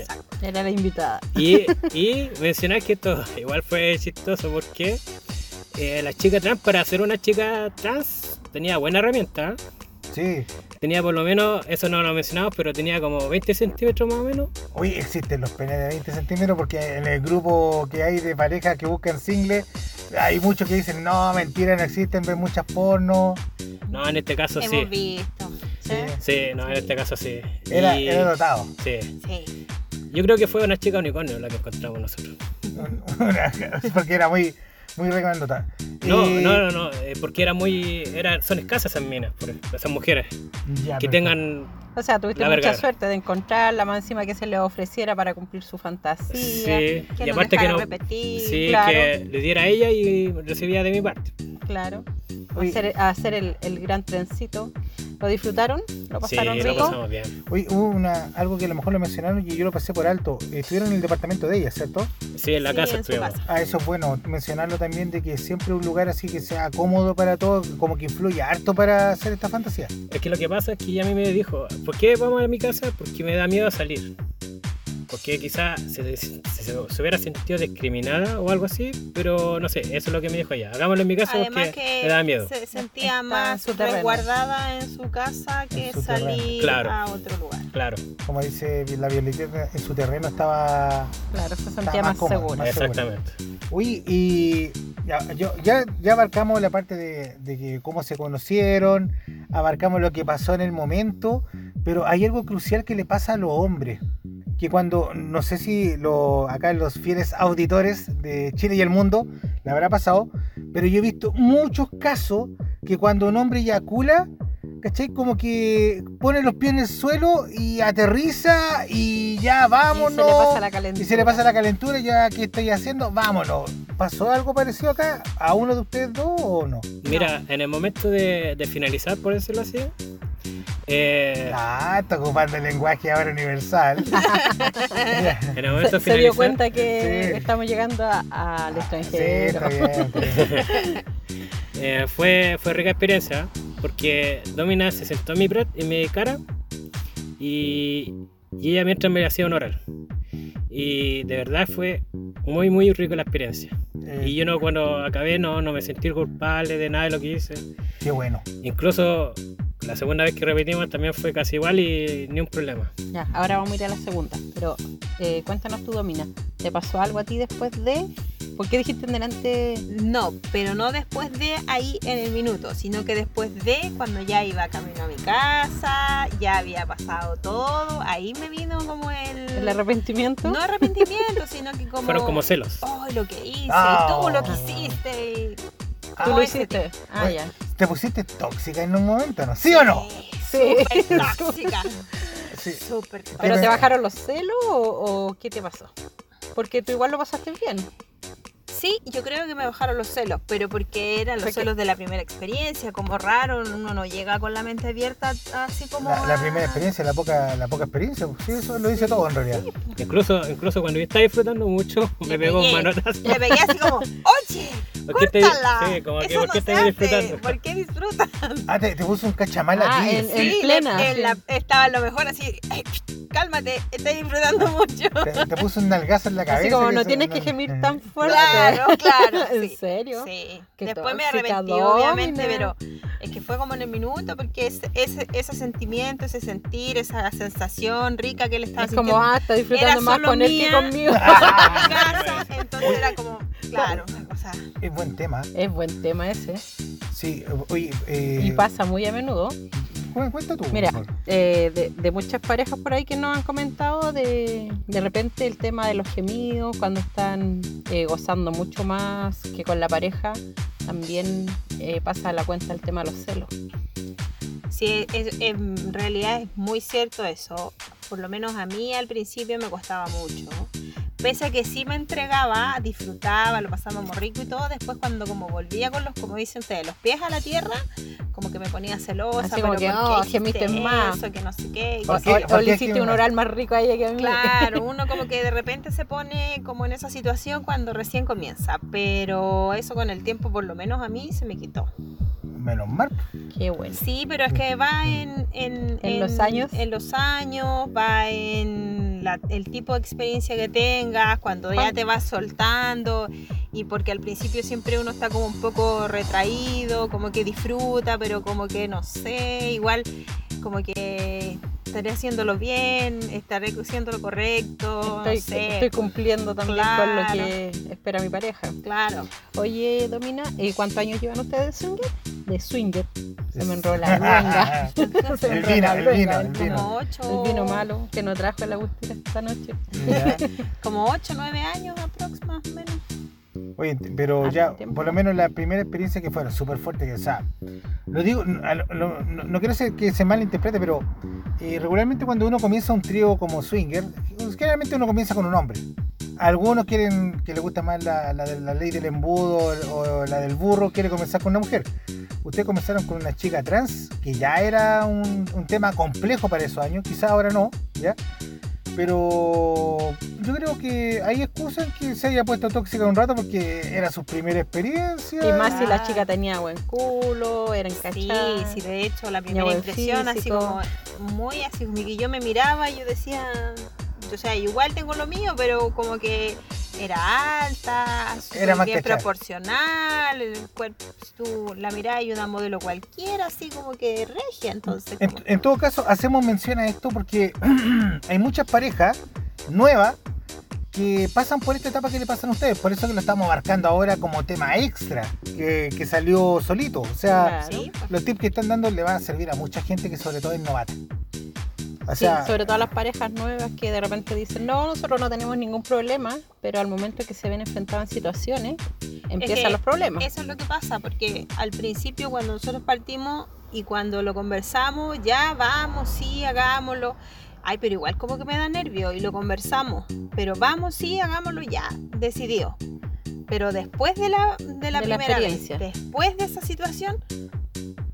S17: Era la invitada.
S21: Y, y mencionar que esto igual fue chistoso porque eh, la chica trans, para ser una chica trans, tenía buena herramienta. ¿eh?
S16: Sí.
S21: Tenía por lo menos, eso no lo mencionamos, pero tenía como 20 centímetros más o menos.
S16: Hoy existen los penes de 20 centímetros porque en el grupo que hay de parejas que buscan singles, hay muchos que dicen, no, mentira, no existen, ven muchas porno.
S21: No, en este caso sí.
S5: Hemos visto. ¿sí?
S21: Sí, no, en este caso sí.
S16: Era,
S21: Y-
S16: era dotado.
S21: Sí.
S5: Sí.
S21: Yo creo que fue una chica unicornio la que encontramos nosotros.
S16: porque era muy, muy recomendada.
S21: No,
S16: Y-
S21: no, no, no, eh, porque era muy, era, son escasas esas minas, por ejemplo, esas mujeres
S16: Ya,
S21: que
S16: perfecto.
S21: tengan,
S17: O sea, tuviste
S21: La
S17: mucha suerte de encontrarla, más encima que se le ofreciera para cumplir su fantasía.
S21: sí,
S5: Que
S21: y
S5: no
S21: aparte que no,
S5: repetir,
S21: sí,
S17: claro.
S21: que le diera a ella y recibía de mi parte.
S17: Claro.
S16: Oye.
S17: Hacer, hacer el, el gran trencito. ¿Lo disfrutaron? ¿Lo pasaron
S21: sí,
S17: rico?
S21: lo bien.
S16: Hoy hubo una, algo que a lo mejor lo mencionaron y yo lo pasé por alto. Estuvieron en el departamento de ella, ¿cierto?
S21: Sí, en la
S5: Sí,
S21: casa estuvimos.
S16: Ah, eso es bueno, mencionarlo también de que siempre un lugar así que sea cómodo para todos, como que influye harto para hacer esta fantasía.
S21: Es que lo que pasa es que ella a mí me dijo, ¿por qué vamos a mi casa? Porque me da miedo salir. Porque quizás se, se- se- se hubiera sentido discriminada o algo así, pero no sé, eso es lo que me dijo ella. Hagámoslo en mi casa
S5: Además
S21: porque
S5: que
S21: me da miedo.
S5: se sentía más
S17: su
S5: resguardada en su casa que
S16: su
S5: salir
S21: Claro.
S5: a otro lugar.
S21: Claro,
S16: Como dice la Violeta, en su terreno estaba...
S17: Claro, se sentía
S16: más
S17: segura.
S16: más
S21: exactamente.
S16: Uy, y ya, yo- ya, ya abarcamos la parte de, de que cómo se conocieron, abarcamos lo que pasó en el momento, pero hay algo crucial que le pasa a los hombres. Que cuando, no sé si lo, acá los fieles auditores de Chile y el mundo le habrá pasado, pero yo he visto muchos casos que cuando un hombre eyacula, ¿cachai? Como que pone los pies en el suelo y aterriza y ya vámonos.
S17: Y se le pasa la calentura.
S16: Y se le pasa la calentura, ya que estoy haciendo, vámonos. ¿Pasó algo parecido acá a uno de ustedes dos o no?
S21: Mira, en el momento de, de finalizar, por decirlo así, eh,
S16: Ah, está ocupando el lenguaje ahora universal.
S21: en el momento de
S17: Se, se dio cuenta que
S16: Sí.
S17: estamos llegando al
S16: Sí,
S17: extranjero.
S16: está bien, está bien.
S21: eh, fue, fue rica experiencia, porque Domina se sentó en mi, en mi cara y, y ella mientras me hacía un oral. Y de verdad fue muy, muy rica la experiencia.
S16: Eh,
S21: Y yo no, cuando acabé no, no me sentí culpable de nada de lo que hice.
S16: Qué bueno.
S21: Incluso la segunda vez que repetimos también fue casi igual y ni un problema.
S17: Ya, ahora vamos a ir a la segunda. Pero eh, cuéntanos tú, Domina. ¿Te pasó algo a ti después de...? ¿Por qué dijiste en delante...?
S5: No, pero no después de ahí en el minuto, sino que después de cuando ya iba camino a mi casa, ya había pasado todo, ahí me vino como el...
S17: ¿El arrepentimiento?
S5: No arrepentimiento, sino que como...
S21: Fueron como celos.
S5: Oh, lo que hice,
S16: Ah.
S5: y tú lo que hiciste. y-
S17: ¿Tú
S5: como
S17: lo hiciste? Ah, ya.
S16: ¿Te pusiste tóxica en un momento, no? ¿Sí o no?
S17: Sí.
S5: Súper tóxica.
S16: Sí.
S5: Súper tóxica.
S17: ¿Pero te bajaron los celos o, o qué te pasó? Porque tú igual lo pasaste bien.
S5: Sí, yo creo que me bajaron los celos, pero porque eran los celos de la primera experiencia, como raro, uno no llega con la mente abierta así como...
S16: La, la primera experiencia, la poca, la poca experiencia, pues, sí, eso lo dice todo en realidad.
S21: Incluso, incluso cuando yo estaba disfrutando mucho, me pegó un manotazo.
S5: Le pegué así como, oye,
S21: ¿Por qué
S5: córtala.
S21: sí, como que,
S5: Eso
S21: ¿por qué
S5: no
S21: estás disfrutando?
S5: ¿Por qué disfrutan?
S16: Ah, te, te puso un cachamal
S17: Ah,
S16: a ti.
S17: en-
S5: Sí,
S17: plena,
S5: en la- estaba lo mejor así, "Ay, cálmate, estoy disfrutando mucho.
S16: Te, te puso un nalgazo en la cabeza.
S17: Así como no tienes que gemir tan fuerte.
S5: Claro, claro.
S17: ¿En
S5: sí,
S17: serio?
S5: Sí.
S17: Qué
S5: Después me arrepentí, obviamente, pero es que fue como en el minuto, porque ese, ese, ese sentimiento, ese sentir, esa sensación rica que él estaba
S17: Es como, ah, está disfrutando
S5: era
S17: más con él que conmigo.
S5: en mi casa, entonces era como, claro, o sea,
S16: Es buen tema.
S17: Es buen tema ese.
S16: Sí, oye, eh,
S17: Y pasa muy a menudo.
S16: Cu- cuenta tú.
S17: Mira, eh, de, de muchas parejas por ahí que nos han comentado de, de repente el tema de los gemidos, cuando están eh, gozando mucho más que con la pareja, también eh, pasa a la cuenta el tema de los celos.
S5: Sí, es- en realidad es muy cierto eso. Por lo menos a mí al principio me costaba mucho. Pese a que sí me entregaba, disfrutaba, lo pasábamos rico y todo, después cuando como volvía con los, como dicen ustedes, los pies a la tierra, como que me ponía celosa.
S17: Así como
S5: pero
S17: que,
S5: ¿por qué
S17: oh, gemiste más.
S5: Eso, que no sé qué.
S16: ¿Por
S17: O,
S16: qué?
S17: o
S16: ¿Por
S17: le hiciste un oral más rico a ella que a mí.
S5: Claro, uno como que de repente se pone como en esa situación cuando recién comienza, pero eso con el tiempo por lo menos a mí se me quitó.
S16: Menos mal.
S17: Qué bueno.
S5: Sí, pero es que va en, en,
S17: ¿En los años?
S5: En los años, va en el tipo de experiencia que tengas, cuando ya
S17: ¿Cuán-
S5: te vas soltando y porque al principio siempre uno está como un poco retraído, como que disfruta, pero como que no sé, igual como que estaré haciéndolo bien, estaré haciendo lo correcto,
S17: Estoy,
S5: no sé.
S17: estoy cumpliendo también con lo que espera mi pareja.
S5: Claro.
S17: Oye, Domina, ¿y cuántos años llevan ustedes de swinger? De swinger. Se me enrola la luenga. Se me
S16: El vino,
S17: la
S16: el
S17: luenga,
S16: vino, el vino.
S5: Como ocho,
S17: El vino malo que nos trajo la Agustina esta noche.
S5: Como 8, 9 años aproximadamente más o menos.
S16: Oye, pero
S17: Hace
S16: ya, por lo menos la primera experiencia que fueron súper fuerte, que, o sea, lo digo, no, quiero ser que se malinterprete, pero eh, regularmente cuando uno comienza un trío como swinger, generalmente uno comienza con un hombre. Algunos quieren que le gusta más la, la de la ley del embudo o la del burro, quiere comenzar con una mujer. Ustedes comenzaron con una chica trans, que ya era un, un tema complejo para esos años, quizás ahora no, ¿ya? Pero yo creo que hay excusas que se haya puesto tóxica un rato porque era su primera experiencia.
S17: Y más si la chica tenía buen culo, era
S5: Sí,
S17: encachada.
S5: sí, de hecho, la primera impresión, así como muy así, como que yo me miraba y yo decía, o sea, igual tengo lo mío, pero como que era alta, súper
S16: Era más
S5: bien proporcional, el cuerpo, si tú la mirás y una modelo cualquiera, así como que regia, entonces.
S16: En, todo caso, hacemos mención a esto porque hay muchas parejas nuevas que pasan por esta etapa que le pasan a ustedes. Por eso que lo estamos abarcando ahora como tema extra, que, que salió solito. O sea,
S17: Claro.
S5: Pues,
S16: los tips que están dando le van a servir a mucha gente que sobre todo es novata. O
S17: Sí,
S16: sea,
S17: sobre todo las parejas nuevas que de repente dicen, no, nosotros no tenemos ningún problema, pero al momento que se ven enfrentadas en situaciones, empiezan
S5: que
S17: los problemas.
S5: Eso es lo que pasa, porque al principio cuando nosotros partimos y cuando lo conversamos, ya vamos, sí, hagámoslo. Ay, pero igual como que me da nervio y lo conversamos. Pero vamos, sí, hagámoslo ya, decidido. Pero después de la, de la
S17: De la
S5: primera vez,
S17: experiencia.
S5: después de esa situación,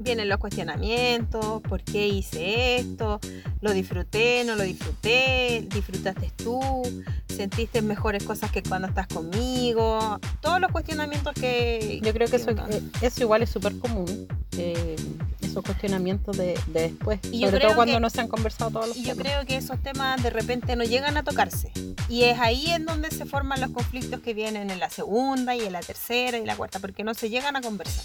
S5: vienen los cuestionamientos, ¿por qué hice esto? ¿Lo disfruté? ¿No lo disfruté? ¿Disfrutaste tú? ¿Sentiste mejores cosas que cuando estás conmigo? Todos los cuestionamientos que...
S17: Yo creo que eso, eh, eso igual es súper común, eh, esos cuestionamientos de, de después,
S5: Y yo
S17: sobre
S5: creo
S17: todo cuando
S5: que-
S17: no se han conversado todos los
S5: Y yo creo que esos temas de repente no llegan a tocarse. Y es ahí en donde se forman los conflictos que vienen en la segunda y en la tercera y la cuarta, porque no se llegan a conversar.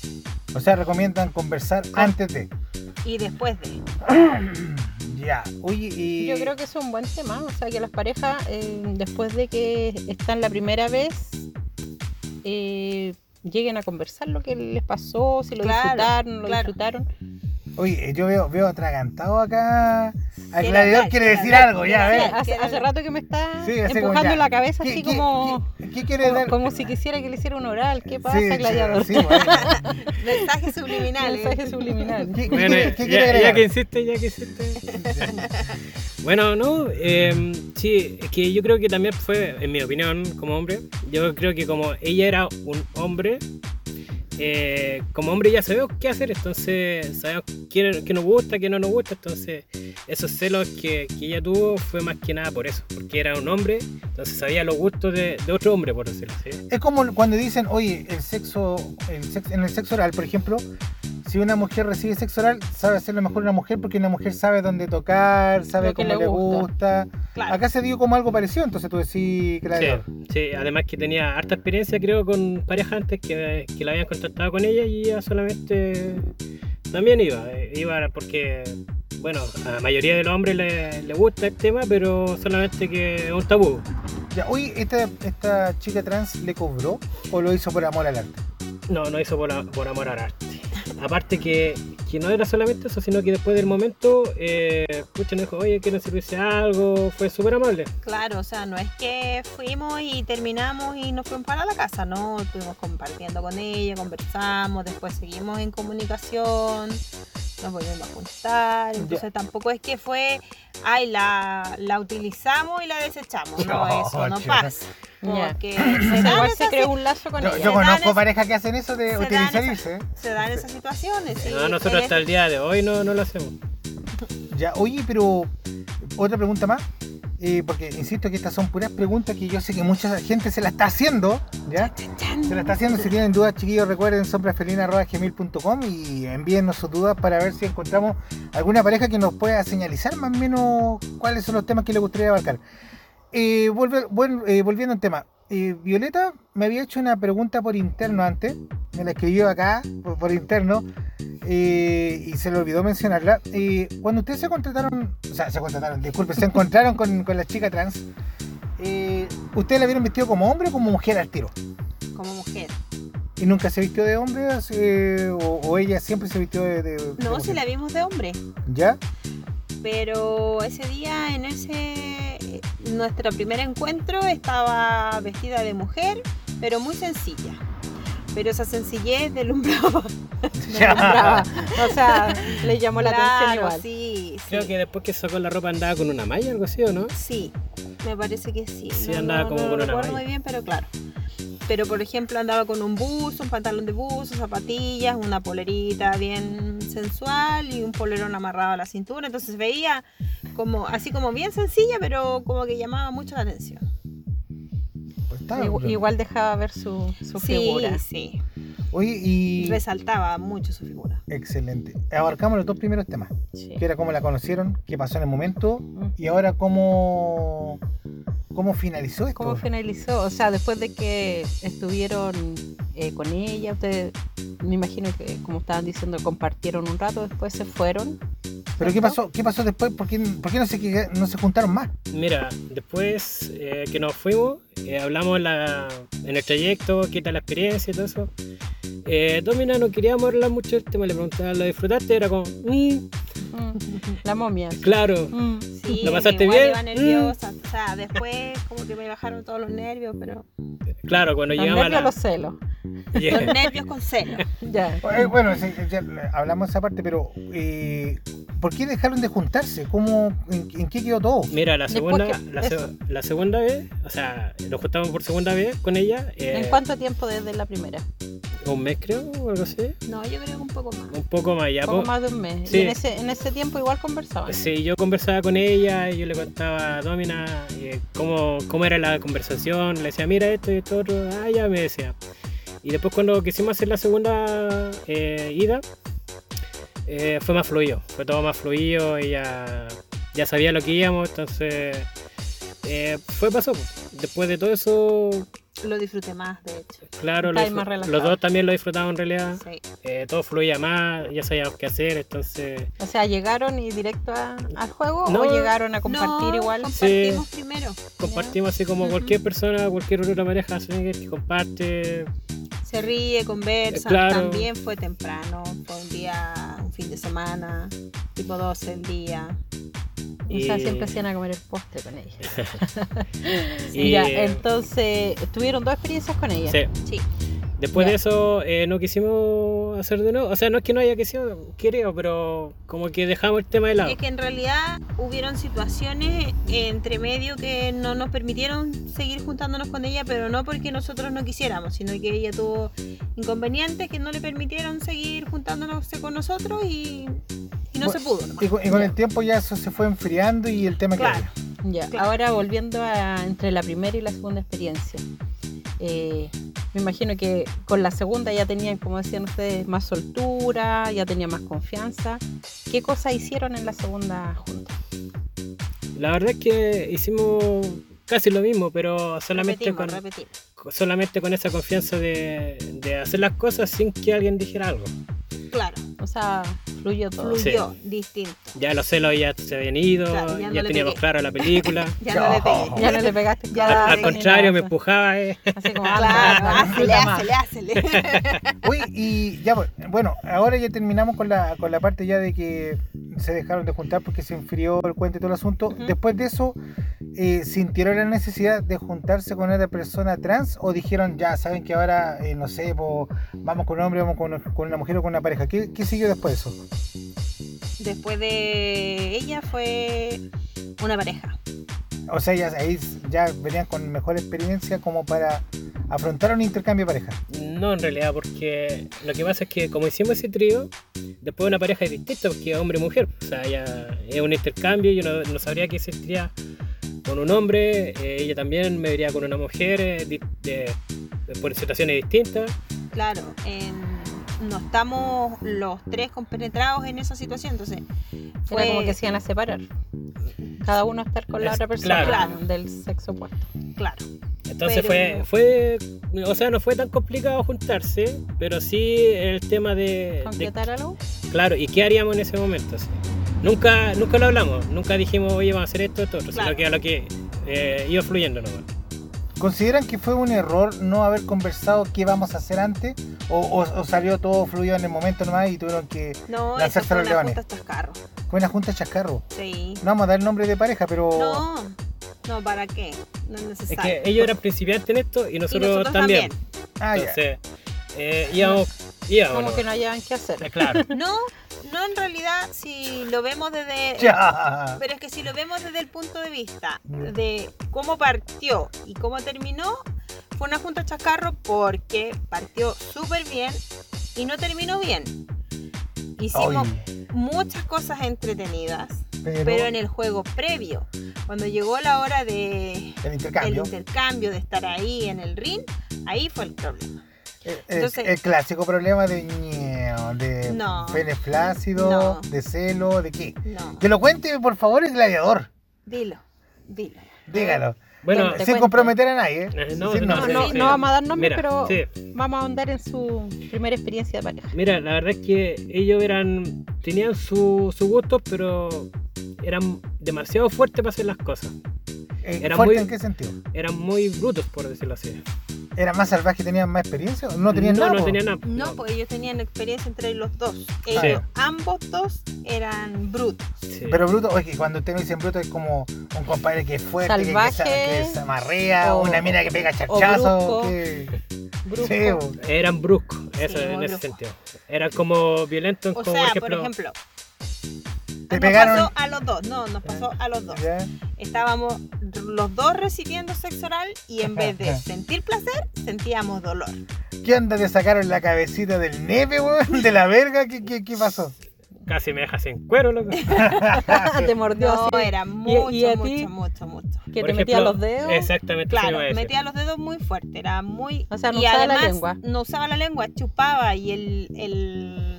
S16: o sea, recomiendan conversar antes de.
S5: Y después de.
S16: Ya, oye, y.
S17: Yo creo que es un buen tema, o sea, que las parejas, eh, después de que están la primera vez, eh, lleguen a conversar lo que les pasó, si lo
S5: Claro,
S17: disfrutaron, no lo
S5: claro.
S17: disfrutaron.
S16: Oye, yo veo, veo atragantado acá. Al gladiador quiere decir algo, ya, a ver.
S17: Hace, hace rato que me está
S16: Sí,
S17: empujando la cabeza
S16: ¿Qué-
S17: así
S16: qué-
S17: como,
S16: ¿Qué, qué quiere
S17: como,
S16: dar?
S17: como si quisiera que le hiciera un oral. ¿Qué pasa,
S16: Sí,
S17: gladiador?
S16: sí, bueno.
S5: Mensajes subliminales.
S17: Mensaje subliminal.
S16: ¿Qué, qué
S21: Bueno,
S16: quiere, qué quiere
S21: ya, ya que insiste, ya que insiste. bueno, no, eh, sí, es que yo creo que también fue, en mi opinión, como hombre, yo creo que como ella era un hombre, eh, como hombre ya sabemos qué hacer, entonces sabemos qué, qué nos gusta, qué no nos gusta, entonces esos celos que, que ella tuvo fue más que nada por eso, porque era un hombre, entonces sabía los gustos de, de otro hombre, por decirlo así.
S16: Es como cuando dicen, oye, el sexo, el sex- en el sexo oral, por ejemplo, si una mujer recibe sexo oral, sabe hacerlo mejor una mujer porque una mujer sabe dónde tocar, sabe cómo
S17: le
S16: le
S17: gusta.
S16: gusta.
S5: Claro.
S16: Acá se dio como algo parecido, entonces tú decís, claro.
S21: Sí, sí, además que tenía harta experiencia, creo, con parejas antes que, que la habían contactado con ella y ella solamente también iba. eh, Iba porque, bueno, a la mayoría de los hombres le, le gusta el tema, pero solamente que es un tabú.
S16: Ya, oye, ¿esta, ¿esta chica trans le cobró o lo hizo por amor al arte?
S21: No, no hizo por, por amor al arte. Aparte que, que no era solamente eso, sino que después del momento, eh, nos dijo, oye, quieren servirse algo, fue súper amable.
S5: Claro, o sea, no es que fuimos y terminamos y nos fuimos para la casa, no, estuvimos compartiendo con ella, conversamos, después seguimos en comunicación, nos volvimos a juntar, entonces tampoco es que fue, ay, la, la utilizamos y la desechamos, no,
S16: No,
S5: eso no pasa, porque
S17: sea,
S5: se
S17: igual se creó un lazo con
S16: Yo,
S17: ella.
S16: yo conozco parejas que hacen eso de utilizar irse.
S5: se dan esas situaciones. sí,
S21: No, nosotros hasta el día de hoy no, no lo hacemos.
S16: Ya, oye, pero otra pregunta más, eh, porque insisto que estas son puras preguntas que yo sé que mucha gente se la está haciendo, ¿ya? Se la está haciendo, si tienen dudas, chiquillos, recuerden sombrasfelina.gmail.com y envíennos sus dudas para ver si encontramos alguna pareja que nos pueda señalizar más o menos cuáles son los temas que le gustaría abarcar. Eh, eh, volviendo al tema, eh, Violeta me había hecho una pregunta por interno antes, me la escribió acá por, por interno eh, y se le olvidó mencionarla. Eh, cuando ustedes se contrataron, o sea, se contrataron, disculpe, se encontraron con, con la chica trans, eh, ¿ustedes la vieron vestido como hombre o como mujer al tiro?
S5: como mujer.
S16: ¿Y nunca se vistió de hombre eh, o, o ella siempre se vistió de, de- de
S5: No,
S16: mujer?
S5: si la vimos de hombre.
S16: ¿Ya?
S5: Pero ese día en ese nuestro primer encuentro estaba vestida de mujer pero muy sencilla pero esa sencillez deslumbraba
S17: Brava. O sea, le llamó la atención igual.
S5: sí, sí.
S21: Creo que después que sacó la ropa andaba con una malla, algo así, ¿o no?
S5: Sí, me parece que sí.
S21: Sí,
S5: no,
S21: andaba
S5: no-
S21: como
S5: no
S21: con una
S5: recuerdo
S21: malla.
S5: muy bien, pero claro. Pero por ejemplo andaba con un buzo, un pantalón de buzo, zapatillas, una polerita bien sensual y un polerón amarrado a la cintura. Entonces veía como así como bien sencilla, pero como que llamaba mucho la atención.
S16: Pues está.
S17: Igual dejaba ver su, su
S5: Sí,
S17: figura.
S5: sí.
S16: Oye, y...
S5: Resaltaba mucho su figura.
S16: Excelente. Abarcamos los dos primeros temas.
S17: Sí.
S16: Que era cómo la conocieron, qué pasó en el momento y ahora cómo, cómo finalizó esto.
S17: ¿Cómo finalizó? O sea, después de que estuvieron eh, con ella, ustedes, me imagino que, como estaban diciendo, compartieron un rato, después se fueron.
S16: Pero qué pasó, qué pasó después, ¿por qué, por qué no, se, no se juntaron más?
S21: Mira, después eh, que nos fuimos, eh, hablamos en, la- en el trayecto, qué tal la experiencia y todo eso. Eh, Domina no queríamos hablar mucho del tema, le preguntaba, ¿lo disfrutaste? Era como, "Mm,
S17: La momia.
S21: claro.
S17: Mm.
S5: Sí,
S21: ¿Lo pasaste
S5: igual
S21: bien?
S5: O sea, después como que me bajaron todos los nervios, pero
S21: Claro, cuando
S17: Los
S21: llegamos a
S17: nervios
S21: la...
S17: los celos.
S21: Yeah.
S5: los nervios con celo.
S17: Ya.
S16: Eh, bueno, sí, ya hablamos de esa parte, pero eh, ¿por qué dejaron de juntarse? ¿Cómo, en, en qué quedó todo?
S21: Mira, la segunda,
S17: que-
S21: la,
S17: eso.
S21: se- la segunda vez, o sea, nos juntamos por segunda vez con ella. eh,
S17: ¿En cuánto tiempo desde la primera?
S21: Un mes creo, o algo así.
S5: No, yo creo que un poco más.
S21: Un poco más ya.
S17: Poco
S21: po-
S17: más de un mes.
S21: Sí.
S17: Y en ese, en ese tiempo igual conversaban.
S21: Sí, yo conversaba con ella y yo le contaba a Domina eh, cómo, cómo era la conversación. Le decía, mira esto y esto otro. Ah, ya me decía. Y después cuando quisimos hacer la segunda eh, ida, eh, fue más fluido. Fue todo más fluido. Ella ya sabía lo que íbamos, entonces eh, fue pasó. pues. Después de todo eso,
S5: Lo disfruté más, de hecho.
S21: claro, lo
S17: más
S21: los dos también lo disfrutamos en realidad.
S5: Sí.
S21: Eh, todo fluía más, ya sabíamos qué hacer, entonces...
S17: O sea, ¿llegaron y directo a- al juego
S21: No.
S17: o llegaron a compartir
S5: No,
S17: igual?
S5: Compartimos primero.
S21: compartimos así como cualquier persona, cualquier otra pareja que comparte.
S5: Se ríe, conversa.
S21: Claro.
S5: También fue temprano. Fue un día, fin de semana, tipo 12 el día.
S17: O sea, siempre hacían a comer el postre con ella. y ya, entonces, ¿tuvieron dos experiencias con ella?
S21: Sí.
S5: Sí.
S21: Después de eso eh, no quisimos hacer de nuevo. O sea, no es que no haya querido, querido, pero como que dejamos el tema de lado.
S5: Es que en realidad hubieron situaciones entre medio que no nos permitieron seguir juntándonos con ella, pero no porque nosotros no quisiéramos, sino que ella tuvo inconvenientes que no le permitieron seguir juntándonos con nosotros y, y no se pudo. nomás.
S16: Y, con- y con el tiempo ya eso se fue enfriando y el tema
S5: Claro.
S16: quedó.
S17: Ya, ahora volviendo a entre la primera y la segunda experiencia. Eh, me imagino que con la segunda ya tenían, como decían ustedes, más soltura, ya tenían más confianza. ¿Qué cosas hicieron en la segunda junta?
S21: La verdad es que hicimos casi lo mismo, pero solamente
S5: Repetimos,
S21: con,
S5: repetimos.
S21: solamente con esa confianza de, de hacer las cosas sin que alguien dijera algo.
S5: Claro,
S17: O sea, fluyó todo.
S5: fluyó distinto.
S21: Ya los celos ya se habían ido,
S5: Claro, ya
S21: ya,
S5: no le
S21: teníamos claro la película.
S5: Ya no le pegué.
S17: Ya no le pegaste.
S5: Ya
S21: al, al contrario, me empujaba. eh.
S17: Así como, más.
S5: hácele, hácele.
S16: Uy, y ya, pues, bueno, ahora ya terminamos con la, con la parte ya de que se dejaron de juntar porque se enfrió el cuento y todo el asunto. Después de eso, eh, ¿sintieron la necesidad de juntarse con otra persona trans o dijeron, ya, saben que ahora, eh, no sé, po, vamos con un hombre, vamos con, con una mujer o con una pareja? ¿Qué, qué siguió después de eso?
S5: Después de ella fue una pareja.
S16: O sea, ya, ahí ya venían con mejor experiencia como para afrontar un intercambio de pareja.
S21: No, en realidad, porque lo que pasa es que como hicimos ese trío, después una pareja es distinta porque es hombre y mujer. O sea, ya es un intercambio, yo no, no sabría que existiría con un hombre, eh, ella también me vería con una mujer eh, de- por situaciones distintas.
S5: Claro, en- no estamos los tres compenetrados en esa situación, entonces fue
S17: Era como que se iban a separar. Cada uno a estar con la
S21: Es-
S17: otra persona
S21: claro.
S17: del sexo opuesto.
S5: Claro.
S21: Entonces
S5: Pero-
S21: fue, fue, o sea, no fue tan complicado juntarse, pero sí el tema de, de-
S17: ¿Concretar algo?
S21: claro, ¿y qué haríamos en ese momento? sí? Nunca, nunca lo hablamos, nunca dijimos, oye, vamos a hacer esto, esto, otro,
S5: Claro.
S21: sino que a lo que eh, iba fluyendo nomás.
S16: ¿Consideran que fue un error no haber conversado qué vamos a hacer antes? ¿O, o- o salió todo fluido en el momento nomás y tuvieron que
S5: No,
S16: lanzarse
S5: fue
S16: a los
S5: una
S16: leones?
S5: junta chascarro.
S16: Fue una junta chascarro.
S5: Sí.
S16: No vamos a dar el nombre de pareja, pero...
S5: No, no, ¿para qué? No es
S21: Es
S5: necesario.
S21: que ellos eran principiantes en esto y nosotros,
S5: nosotros
S21: también.
S16: Ah, ya.
S21: Entonces, eh, íbamos, íbamos.
S17: Como que no hayan que hacer.
S21: Eh, Claro.
S5: No, no en realidad si lo vemos desde...
S16: Ya.
S5: Pero es que si lo vemos desde el punto de vista de cómo partió y cómo terminó, fue una junta chascarro porque partió súper bien y no terminó bien. Hicimos
S16: Ay.
S5: muchas cosas entretenidas,
S16: Pero-
S5: pero... en el juego previo, cuando llegó la hora de
S16: El intercambio.
S5: el intercambio, de estar ahí en el ring, ahí fue el problema.
S16: El,
S5: Entonces-
S16: el clásico problema de ñeo, de
S5: No.
S16: pene flácido,
S5: No.
S16: de celo, ¿de qué?
S5: No,
S16: Que lo cuente, por favor, el gladiador.
S5: dilo, dilo.
S16: Dígalo.
S21: Bueno,
S16: Sin
S17: cuento.
S16: comprometer a nadie. ¿eh?
S21: No,
S16: Sin
S21: no,
S17: No, no,
S21: sí.
S17: no vamos a dar nombres, pero
S21: sí.
S17: vamos a ahondar en su primera experiencia de pareja.
S21: Mira, la verdad es que ellos eran tenían su, su gusto, pero eran demasiado fuertes para hacer las cosas.
S16: Eh,
S21: Era
S16: ¿Fuerte
S21: muy-
S16: en qué sentido?
S21: Eran muy brutos, por decirlo así.
S16: ¿Era más salvaje, tenían más experiencia? ¿No tenían
S21: no,
S16: nada?
S21: no tenían nada.
S5: No, porque ellos tenían experiencia entre los dos. Ellos, ambos dos eran brutos.
S21: Sí.
S16: Pero bruto, oye, cuando ustedes me dicen bruto es como un compadre que es fuerte, que- que,
S17: Salvaje,
S16: se, que se amarrea,
S17: o-
S16: una mina que pega
S17: o
S16: charchazo.
S17: brusco.
S16: que-
S17: Brusco.
S16: Sí.
S21: Eran bruscos, eso
S5: Sí,
S21: en ese sentido. Eran como violentos,
S5: O
S21: como
S5: sea,
S21: por
S5: por
S21: ejemplo.
S5: Nos
S16: pegaron.
S5: pasó a los dos, no, nos pasó a los dos.
S16: ¿Ya?
S5: Estábamos los dos recibiendo sexo oral y en vez de sentir placer, sentíamos dolor.
S16: ¿Qué onda? ¿Te sacaron la cabecita del nepe, weón? ¿De la verga? ¿Qué, qué, qué pasó?
S21: Casi me dejas sin cuero, loco.
S17: Te mordió
S5: No,
S17: así.
S5: era
S17: ¿Y-
S5: mucho,
S17: y
S5: mucho, mucho, mucho.
S17: Que
S21: Por
S17: te metía los dedos.
S21: Exactamente,
S5: Claro, metía los dedos muy fuerte, era muy...
S17: O sea, no
S5: y
S17: usaba la lengua.
S5: no usaba la lengua, chupaba y el, el,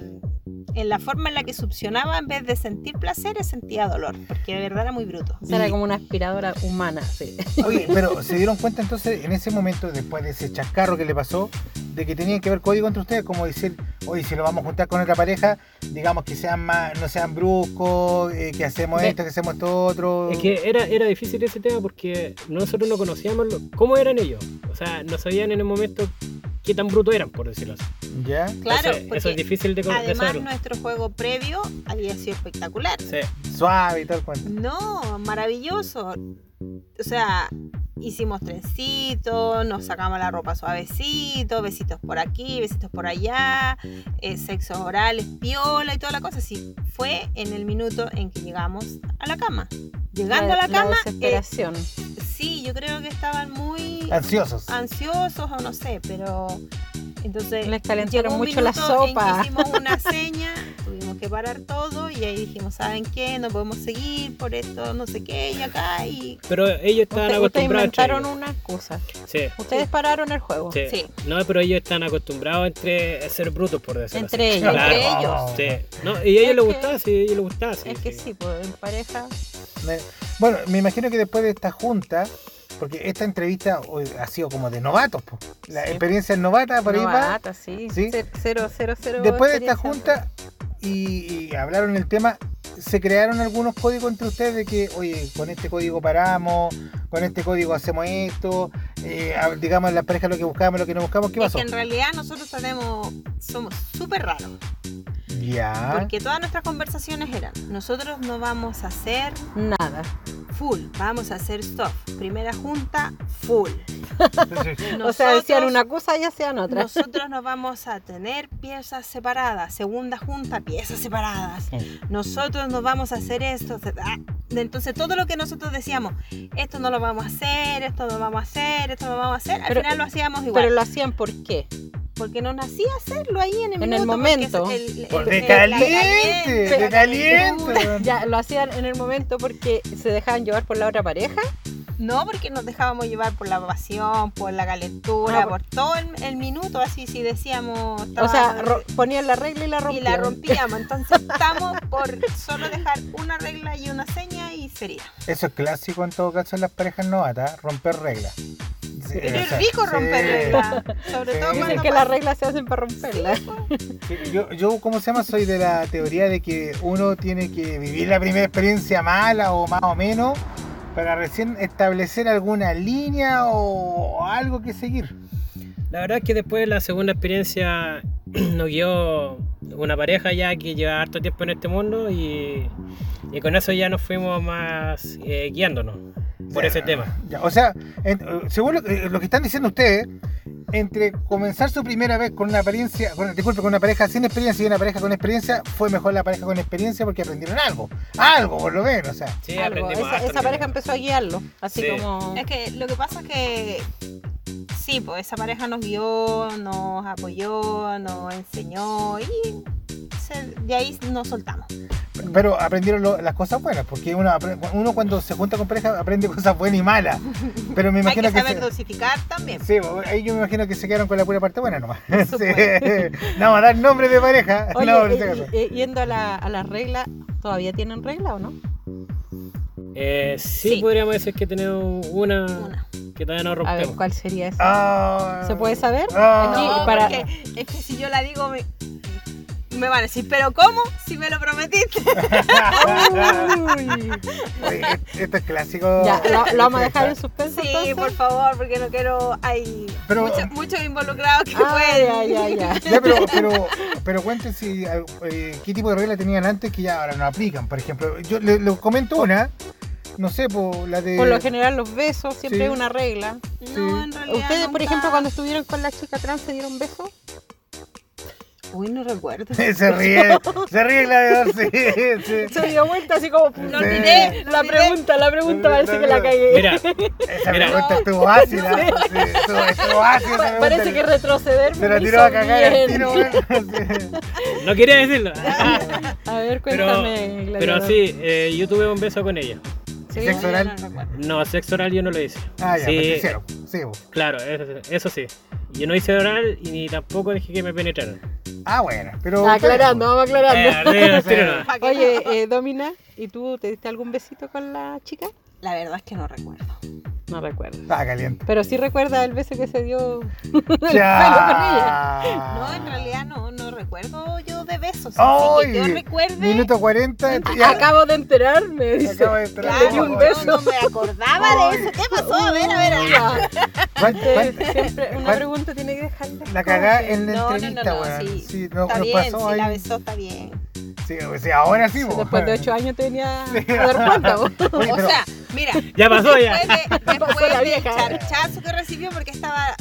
S5: en la forma en la que succionaba, en vez de sentir placer, sentía dolor, porque de verdad era muy bruto.
S17: O sea, era como una aspiradora humana, sí.
S16: Oye, pero se dieron cuenta entonces en ese momento, después de ese chascarro que le pasó, de que tenían que haber código entre ustedes, como decir, oye, si lo vamos a juntar con otra pareja, digamos que sean más, no sean bruscos, eh, que hacemos esto, que hacemos esto otro.
S21: Es que era, era difícil ese tema porque nosotros no conocíamos lo- cómo eran ellos. O sea, no sabían en el momento qué tan brutos eran, por decirlo así.
S16: ¿Ya?
S5: Claro,
S21: Eso, eso es difícil de, de
S5: Además, nuestro juego previo había sido espectacular.
S21: Sí.
S16: Suave y tal cual.
S5: No, maravilloso. O sea, hicimos trencitos, nos sacamos la ropa suavecito, besitos por aquí, besitos por allá, eh, sexo oral, piola y toda la cosa. Sí, fue en el minuto en que llegamos a la cama. Llegando
S17: La-
S5: a la
S17: la
S5: cama, eh,
S17: desesperación.
S5: sí, yo creo que estaban muy
S16: Ansiosos.
S5: ansiosos o no sé, pero entonces
S17: Les calentaron
S5: un
S17: mucho la
S5: minuto en que
S17: sopa.
S5: hicimos una seña, tuvimos que parar todo y ahí dijimos, ¿saben qué? No podemos seguir por esto, no sé qué, y acá y
S21: Pero ellos estaban
S17: Ustedes
S21: acostumbrados entre
S17: inventaron una excusa.
S21: Sí.
S17: Ustedes pararon el juego.
S21: Sí. No, pero ellos están acostumbrados entre a ser brutos, por decirlo
S17: Entre
S21: así.
S17: ellos.
S21: Claro.
S17: Entre ellos.
S21: Sí. No, y a ellos
S17: Es
S21: les gustaba, sí, a ellos les gustaba, sí.
S17: Es que sí, pues en pareja.
S16: Me- Bueno, me imagino que después de esta junta, porque esta entrevista ha sido como de novatos, po. la experiencia es novata por ahí va.
S17: Novata, sí.
S16: ¿Sí?
S17: Ce- Cero, cero, cero.
S16: Después de esta junta y, y hablaron el tema, se crearon algunos códigos entre ustedes de que, oye, con este código paramos, con este código hacemos esto, eh, digamos las parejas lo que buscamos, lo que no buscamos, ¿qué
S5: es
S16: pasó?
S5: que en realidad nosotros tenemos, somos súper raros.
S16: Ya.
S5: Porque todas nuestras conversaciones eran, nosotros no vamos a hacer
S17: nada.
S5: Full, vamos a hacer stuff. Primera junta, full.
S17: O sea, decían
S5: Nosotros-
S17: una cosa y hacían otra.
S5: Nosotros nos vamos a tener piezas separadas. Segunda junta, piezas separadas. Nosotros nos vamos a hacer esto. ah, Entonces, todo lo que nosotros decíamos, esto no lo vamos a hacer, esto no lo vamos a hacer, esto no lo vamos a hacer, al
S17: Pero-
S5: final lo hacíamos igual.
S17: Pero lo hacían por qué?
S5: Porque nos nacía hacerlo ahí en el,
S17: En el
S5: minuto,
S17: momento.
S5: el-
S16: Por de caliente, de caliente.
S17: Ya, lo hacían en el momento porque se dejaban llevar por la otra pareja.
S5: No, porque nos dejábamos llevar por la pasión, por la calentura,
S17: Ah,
S5: por todo el, el minuto, así si decíamos...
S17: O sea, ponían la regla y la
S5: y
S17: rompían.
S5: la rompíamos. Entonces estamos por solo dejar una regla y una seña y sería.
S16: Eso es clásico en todo caso en las parejas novatas, romper reglas.
S5: Es rico
S16: sí.
S5: romper reglas. Sobre todo.
S17: Dicen
S5: cuando
S17: que las reglas se hacen para romperlas.
S16: Sí, Yo, yo, ¿cómo se llama? Soy de la teoría de que uno tiene que vivir la primera experiencia mala o más o menos para recién establecer alguna línea o algo que seguir.
S21: La verdad es que después de la segunda experiencia nos guió una pareja ya que lleva harto tiempo en este mundo y, y con eso ya nos fuimos más eh, guiándonos por ese tema.
S16: Ya, o sea, en- eh, según lo, que- lo que están diciendo ustedes, entre comenzar su primera vez con una experiencia, con, disculpe, con una pareja sin experiencia y una pareja con experiencia, fue mejor la pareja con experiencia porque aprendieron algo. Algo, por lo menos. O sea.
S21: Sí,
S17: Algo.
S21: aprendimos
S17: Esa, pareja empezó a guiarlo. Así
S21: Sí.
S17: como.
S5: Es que lo que pasa es que sí, pues esa pareja nos guió, nos apoyó, nos enseñó y se- de ahí nos soltamos.
S16: Pero aprendieron lo- las cosas buenas, porque uno, uno cuando se junta con pareja aprende cosas buenas y malas. Pero me
S5: Hay
S16: imagino
S5: que
S16: que,
S5: saber
S16: se,
S5: dosificar también.
S16: sí, ahí yo me imagino que se quedaron con la pura parte buena nomás. Sí.
S5: supuesto.
S16: No a dar nombres de pareja.
S17: Oye,
S16: no,
S17: y- y- yendo a la, a la regla, ¿todavía tienen regla o no?
S21: Eh, sí, podríamos decir que tenemos una, que todavía no
S17: A ver,
S21: rompemos.
S17: ¿cuál sería esa?
S16: Ah,
S17: ¿Se puede saber?
S16: ah.
S5: No,
S17: para-
S5: porque es que si yo la digo me, me van a decir, pero ¿cómo? Si me lo prometiste.
S17: Uy.
S16: Oye, esto es clásico.
S17: Ya, lo, lo vamos a dejar en suspenso
S5: Sí,
S17: entonces.
S5: por favor, porque no quiero. Hay
S16: Pero-
S5: muchos, muchos involucrados que
S17: Ah,
S5: pueden.
S17: ya, ya, ya.
S16: Ya, pero, pero, pero cuenten si, eh, qué tipo de reglas tenían antes que ya ahora no aplican. Por ejemplo, yo les les comento una, no sé, por la de.
S17: Por lo general los besos siempre
S16: Sí.
S17: es una regla.
S5: No, en realidad.
S17: ¿Ustedes, por ejemplo, cuando estuvieron con la chica trans se dieron besos?
S5: Uy, no recuerdo.
S16: se ríe, se ríe el gladiador, sí, sí.
S17: Se dio vuelta así como...
S5: Lo olvidé.
S17: La pregunta, la pregunta parece que la cagué.
S21: Mira,
S16: Esa
S21: Mira.
S16: pregunta estuvo ácida. sí, estuvo, estuvo ácida esa
S17: Pa- Parece que retroceder
S16: Se la tiró a cagar
S17: bien.
S16: tiro, bueno, sí.
S21: no quería decirlo.
S17: A ver,
S21: Pero,
S17: cuéntame,
S21: pero sí, eh, yo tuve un beso con ella.
S17: ¿Sí?
S16: ¿Sexo oral?
S21: No, sexo oral yo no lo hice.
S16: Ah, ya,
S21: sí,
S16: pues hicieron. Sí, vos.
S21: claro, eso, eso sí. Yo no hice oral y ni tampoco dejé que me penetraran.
S16: Ah, bueno, pero.
S17: Aclarando, vamos aclarando.
S21: Eh,
S17: Oye, eh, Domina, ¿y tú te diste algún besito con la chica?
S5: La verdad es que no recuerdo.
S17: No recuerdo.
S16: Estaba caliente.
S17: Pero sí recuerda el beso que se dio
S16: Ya.
S5: No, en realidad no, besos.
S16: ¡Ay!
S5: Así que yo recuerde.
S16: Minuto 40.
S17: Acabo de enterarme. Dice.
S16: Acabo de enterar.
S5: Claro,
S17: di un beso.
S5: no me acordaba de eso. ¿Qué pasó? A ver, a ver. a ver.
S16: ¿Cuánto-
S17: Siempre, una pregunta tiene que dejar
S16: La cagá en la
S5: No, no, no,
S16: entrevista,
S5: no,
S16: weón.
S5: sí.
S16: Sí, no,
S5: Está bien,
S16: pasó
S5: si la
S16: ahí.
S5: besó está bien.
S16: Sí, o sea, ahora sí, po.
S17: Después de ocho años te venía
S16: Sí.
S17: a dar cuenta. vos.
S16: Oye,
S5: O
S16: pero-
S5: sea, mira,
S21: Ya pasó, ya.
S5: después, de,
S17: Pasó
S5: después
S17: la
S5: del
S17: vieja.
S5: charchazo que recibió porque estaba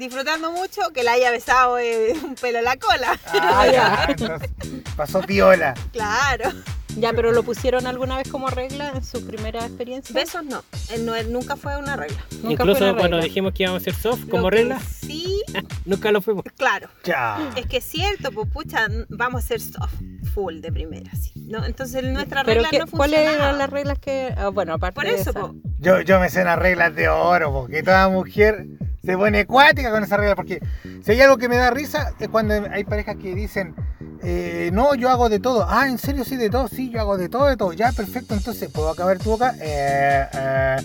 S5: disfrutando mucho que la haya besado eh, un pelo en la cola.
S16: Ah, ya, entonces, pasó piola.
S5: Claro.
S17: Ya, pero lo pusieron alguna vez como regla en su primera experiencia.
S5: Besos no. Eh, no, nunca fue una regla.
S17: Nunca
S21: Incluso
S17: una
S21: cuando
S17: regla.
S21: dijimos que íbamos a ser soft
S5: Lo
S21: como
S5: que
S21: regla,
S5: Sí,
S21: nunca lo fuimos.
S5: claro.
S16: Ya.
S5: Es que es cierto, pues pucha, vamos a ser soft, full de primera, sí. ¿no? Entonces nuestra
S17: Pero
S5: regla
S17: qué-
S5: no
S17: ¿cuáles
S5: funcionaba.
S17: eran las reglas que.? ah, bueno, aparte
S5: Por
S17: de
S5: eso,
S17: esa.
S16: Yo, yo me sé las reglas de oro, porque toda mujer se pone acuática con esa regla. Porque si hay algo que me da risa es cuando hay parejas que dicen, eh, no, yo hago de todo. Ah, ¿en serio sí de todo? Sí, yo hago de todo, de todo. Ya, perfecto, entonces, ¿puedo acabar tu boca? Eh, eh.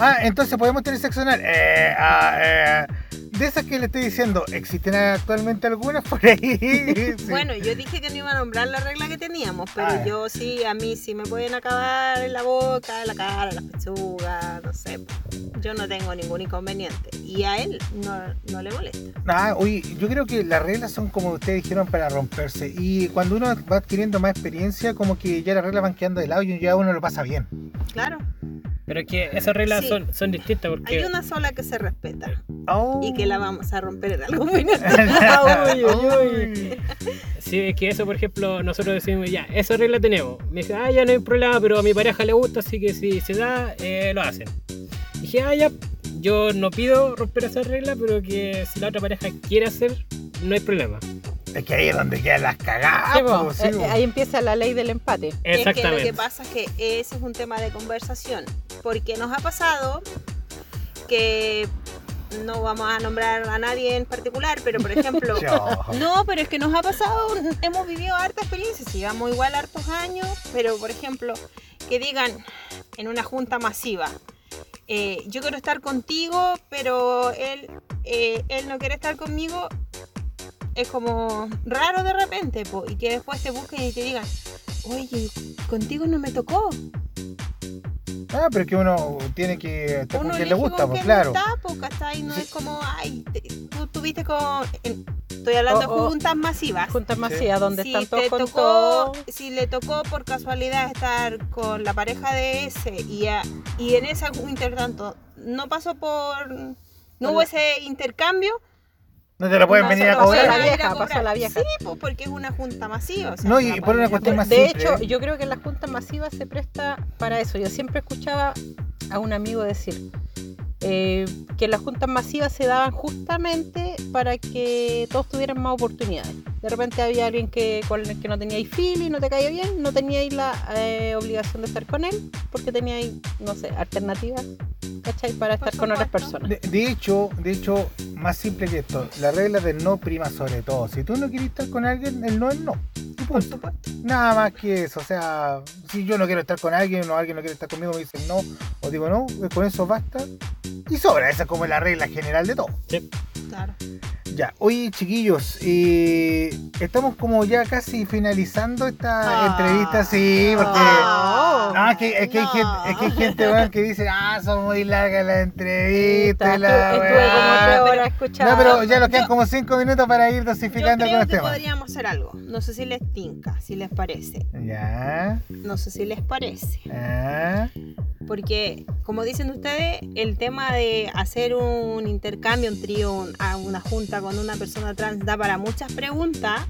S16: Ah, entonces, ¿podemos tener sexo anal? Eh, ah, eh. De esas que le estoy diciendo, ¿existen actualmente algunas por ahí? Sí.
S5: Bueno, yo dije que no iba a nombrar la regla que teníamos, pero
S16: Ah.
S5: yo sí, a mí sí me pueden acabar en la boca, en la cara, en la pechuga, no sé. Yo no tengo ningún inconveniente. Y a él no, no le molesta.
S16: Ah, oye, yo creo que las reglas son como ustedes dijeron para romperse. Y cuando uno va adquiriendo más experiencia, como que ya las reglas van quedando de lado y ya uno lo pasa bien.
S5: Claro.
S21: Pero es que esas reglas
S5: Sí.
S21: son, son distintas porque
S5: Hay una sola que se respeta
S16: Oh.
S5: y que la vamos a romper en algún minuto.
S17: Uy, uy, uy.
S21: Sí, es que eso, por ejemplo, nosotros decimos, ya, esa regla tenemos. Me dice, ah, ya no hay problema, pero a mi pareja le gusta, así que si se da, eh, lo hacen. Dije, ah, ya, yo no pido romper esa regla, pero que si la otra pareja quiere hacer, no hay problema.
S16: Es que ahí es donde quedan las cagadas.
S17: Sí, po,
S16: po, sí, po.
S17: ahí empieza la ley del empate.
S5: Es que lo
S21: Exactamente.
S5: que pasa es que ese es un tema de conversación. Porque nos ha pasado que no vamos a nombrar a nadie en particular, pero por ejemplo, no, pero es que nos ha pasado, hemos vivido harta experiencia, llevamos igual hartos años, pero por ejemplo, que digan en una junta masiva, eh, yo quiero estar contigo, pero él, eh, él no quiere estar conmigo, es como raro de repente, po, y que después te busquen y te digan, oye, contigo no me tocó.
S16: Ah, pero es que uno tiene que estar con
S5: Uno
S16: quien le gusta,
S5: con
S16: pues claro.
S5: está, po, ¿cachai? No es como, ay, te- tú tuviste con... en- estoy hablando
S17: O- o-
S5: de juntas masivas.
S17: Juntas masivas donde
S5: si
S17: están todos con
S5: tocó,
S17: todo.
S5: si le tocó por casualidad estar con la pareja de ese y, a- y en ese intertanto no pasó por no hubo
S17: la-
S5: ese intercambio
S16: No te lo pueden venir a
S17: cobrar.
S16: cobrar.
S17: la vieja, pasó la vieja.
S5: sí pues porque es una junta masiva o sea,
S16: No, y
S5: la
S16: por una cuestión
S5: ir a
S16: más
S17: De hecho, yo creo que en las juntas masivas se presta para eso. Yo siempre escuchaba a un amigo decir eh, que las juntas masivas se daban justamente para que todos tuvieran más oportunidades. De repente había alguien que con el que no teníais feel y no te caía bien, no teníais la eh, obligación de estar con él porque teníais, no sé, alternativas, ¿cachai? Para estar con otras personas.
S16: De, de hecho, de hecho, más simple que esto, la regla del no prima sobre todo. Si tú no quieres estar con alguien, el no es no. Y punto. Nada más que eso. O sea, si yo no quiero estar con alguien o alguien no quiere estar conmigo, me dicen no, o digo no, pues con eso basta. Y sobra, esa es como la regla general de todo.
S5: claro
S16: Ya, oye chiquillos, eh, estamos como ya casi finalizando esta
S5: Ah.
S16: entrevista, sí, porque
S5: Ah.
S16: no, es que, es que hay
S5: No.
S16: gente, es que hay gente que dice, ah, son muy largas las entrevistas, la
S17: estuve
S16: weá".
S17: como tres
S5: pero-
S17: horas escuchando.
S16: No, pero ya nos quedan
S5: Yo-
S16: como cinco minutos para ir
S5: yo
S16: dosificando
S5: creo
S16: con
S5: que
S16: los temas.
S5: podríamos hacer algo no sé si les tinca si les parece
S16: Ya,
S5: no sé si les parece
S16: ah,
S5: Porque, como dicen ustedes, el tema de hacer un intercambio, un trío, un- a una junta con una persona trans da para muchas preguntas.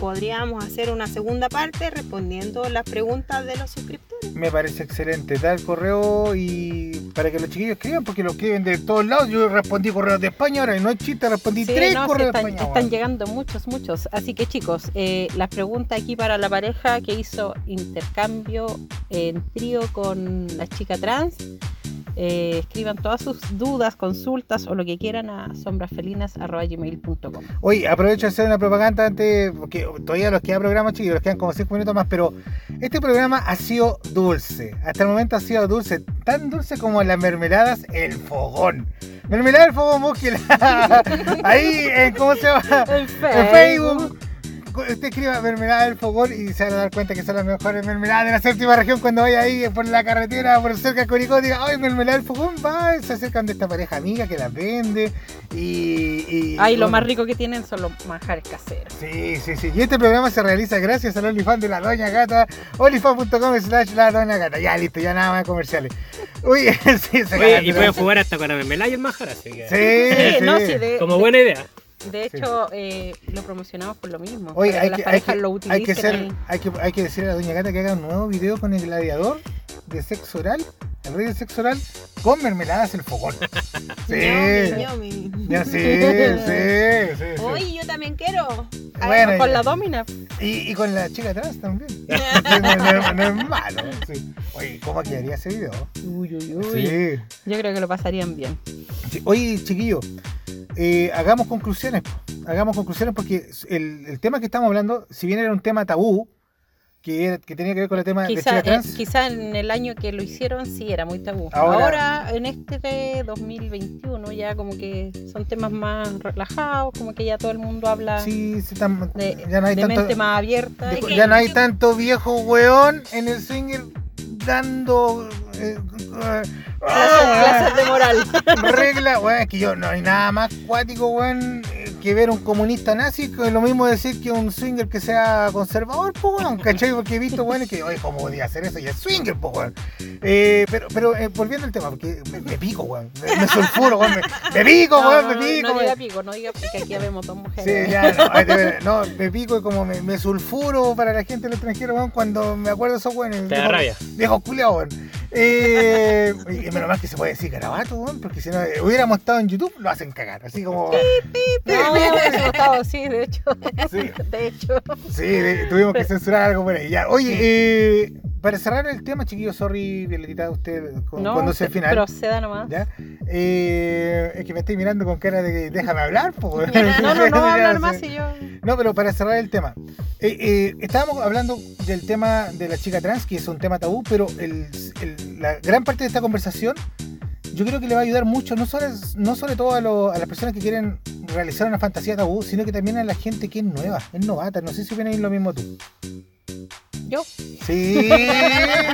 S5: Podríamos hacer una segunda parte respondiendo las preguntas de los suscriptores.
S16: me parece excelente. Da el correo y para que los chiquillos escriban, porque lo escriben de todos lados. Yo respondí correos de España, ahora y no es chiste, respondí
S17: Sí,
S16: tres
S17: no,
S16: correos de España.
S17: están llegando muchos, muchos. Así que chicos, eh, la pregunta aquí para la pareja que hizo intercambio en trío con la chica trans. Eh, escriban todas sus dudas, consultas o lo que quieran a sombrasfelinas.gmail.com
S16: Oye, aprovecho de hacer una propaganda antes, porque todavía los queda programa, chicos, los quedan como 5 minutos más, pero este programa ha sido dulce. Hasta el momento ha sido dulce, tan dulce como las mermeladas El Fogón. Mermelada El Fogón, búsquela. Ahí, en, ¿cómo se llama?
S17: En
S16: Facebook usted escriba mermelada del fogón y se van a dar cuenta que son las mejores mermeladas de la séptima región cuando vaya ahí por la carretera, por cerca de Curicó, diga, ay, mermelada del fogón, va, se acercan de esta pareja amiga que las vende y... y
S17: Ay, lo más rico que tienen son los manjares caseros.
S16: Sí, sí, sí. Y este programa se realiza gracias al OnlyFans de la Doña Gata, onlyfans.com slash la Doña Gata. Ya, listo, ya nada más comerciales. Uy, sí, se
S21: Oye, y pueden jugar hasta con la mermelada y el manjar, así que...
S16: Sí, sí.
S17: No, sí, de,
S21: Como buena idea.
S17: De hecho, eh, lo promocionamos por lo mismo.
S16: Oye, hay
S17: que
S16: hay, que,
S17: lo
S16: hay,
S17: utilicen.
S16: que ser, hay, que, hay que decirle a la Doña Gata que haga un nuevo video con el gladiador de sexo oral, el rey del sexo oral, con mermeladas el fogón. Sí. Ya, sí, sí, sí, sí.
S5: Oye, yo también quiero.
S16: Bueno,
S17: con
S16: ya.
S17: la domina.
S16: Y, y con la chica atrás también. Sí, no, no- no es malo. sí. Oye, ¿cómo quedaría ese video?
S17: Uy, uy, uy.
S16: Sí.
S17: Yo creo que lo pasarían bien.
S16: Sí. Oye, chiquillo, eh, hagamos conclusiones. po. Hagamos conclusiones porque el, el tema que estamos hablando, si bien era un tema tabú, que, era- que tenía que ver con el tema de
S17: Quizá, eh,
S16: trans,
S17: quizá en el año que lo hicieron sí era muy tabú.
S16: Ahora-
S17: Ahora, en este de 2021 ya como que son temas más relajados, como que ya todo el mundo habla
S16: sí, sí, tam-
S17: de,
S16: ya no hay
S17: de
S16: tanto,
S17: mente más abierta.
S16: de- ya no hay tanto viejo weón en el swinger dando eh, eh,
S17: Clases, clases de moral.
S16: regla, weón, es que yo no hay nada más cuático, weón, que ver un comunista nazi, que es lo mismo decir que un swinger que sea conservador, pues weón, ¿cachai? Porque he visto, weón, que, oye, ¿cómo podía hacer eso? Y es swinger, pues weón. Eh, pero, pero eh, volviendo al tema, porque me, me pico, weón, me, me sulfuro, weón, me, me pico,
S17: No,
S16: weón,
S17: no,
S16: me pico,
S17: no diga pico, no diga pico, que aquí habemos dos mujeres.
S16: Sí, ya, no, no, me pico y como me, me sulfuro para la gente del extranjero, weón, cuando me acuerdo de esos weones.
S21: Te da rabia.
S16: Viejo culiao, weón. Eh, y menos mal que se puede decir garabato, weón, porque si no eh, hubiéramos estado en YouTube, lo hacen cagar, así como...
S17: No, hubiese gustado, sí, de hecho.
S16: Sí.
S17: De hecho.
S16: Sí, de- tuvimos que censurar algo por ahí. Ya. Oye, eh, para cerrar el tema, chiquillo, sorry, Violetita, usted con-
S17: No,
S16: cuando sea el final.
S17: proceda nomás.
S16: ¿Ya? Eh, es que me estoy mirando con cara de que déjame hablar, po.
S17: No, no, no va a hablar
S16: Sí.
S17: más y yo.
S16: No, pero para cerrar el tema. eh, eh, estábamos hablando del tema de la chica trans, que es un tema tabú, pero el- el- la gran parte de esta conversación yo creo que le va a ayudar mucho, no, solo, no sobre todo a, lo- las personas que quieren realizar una fantasía tabú, sino que también a la gente que es nueva, es novata. No sé si opinas lo mismo tú.
S17: ¿Yo?
S16: Sí.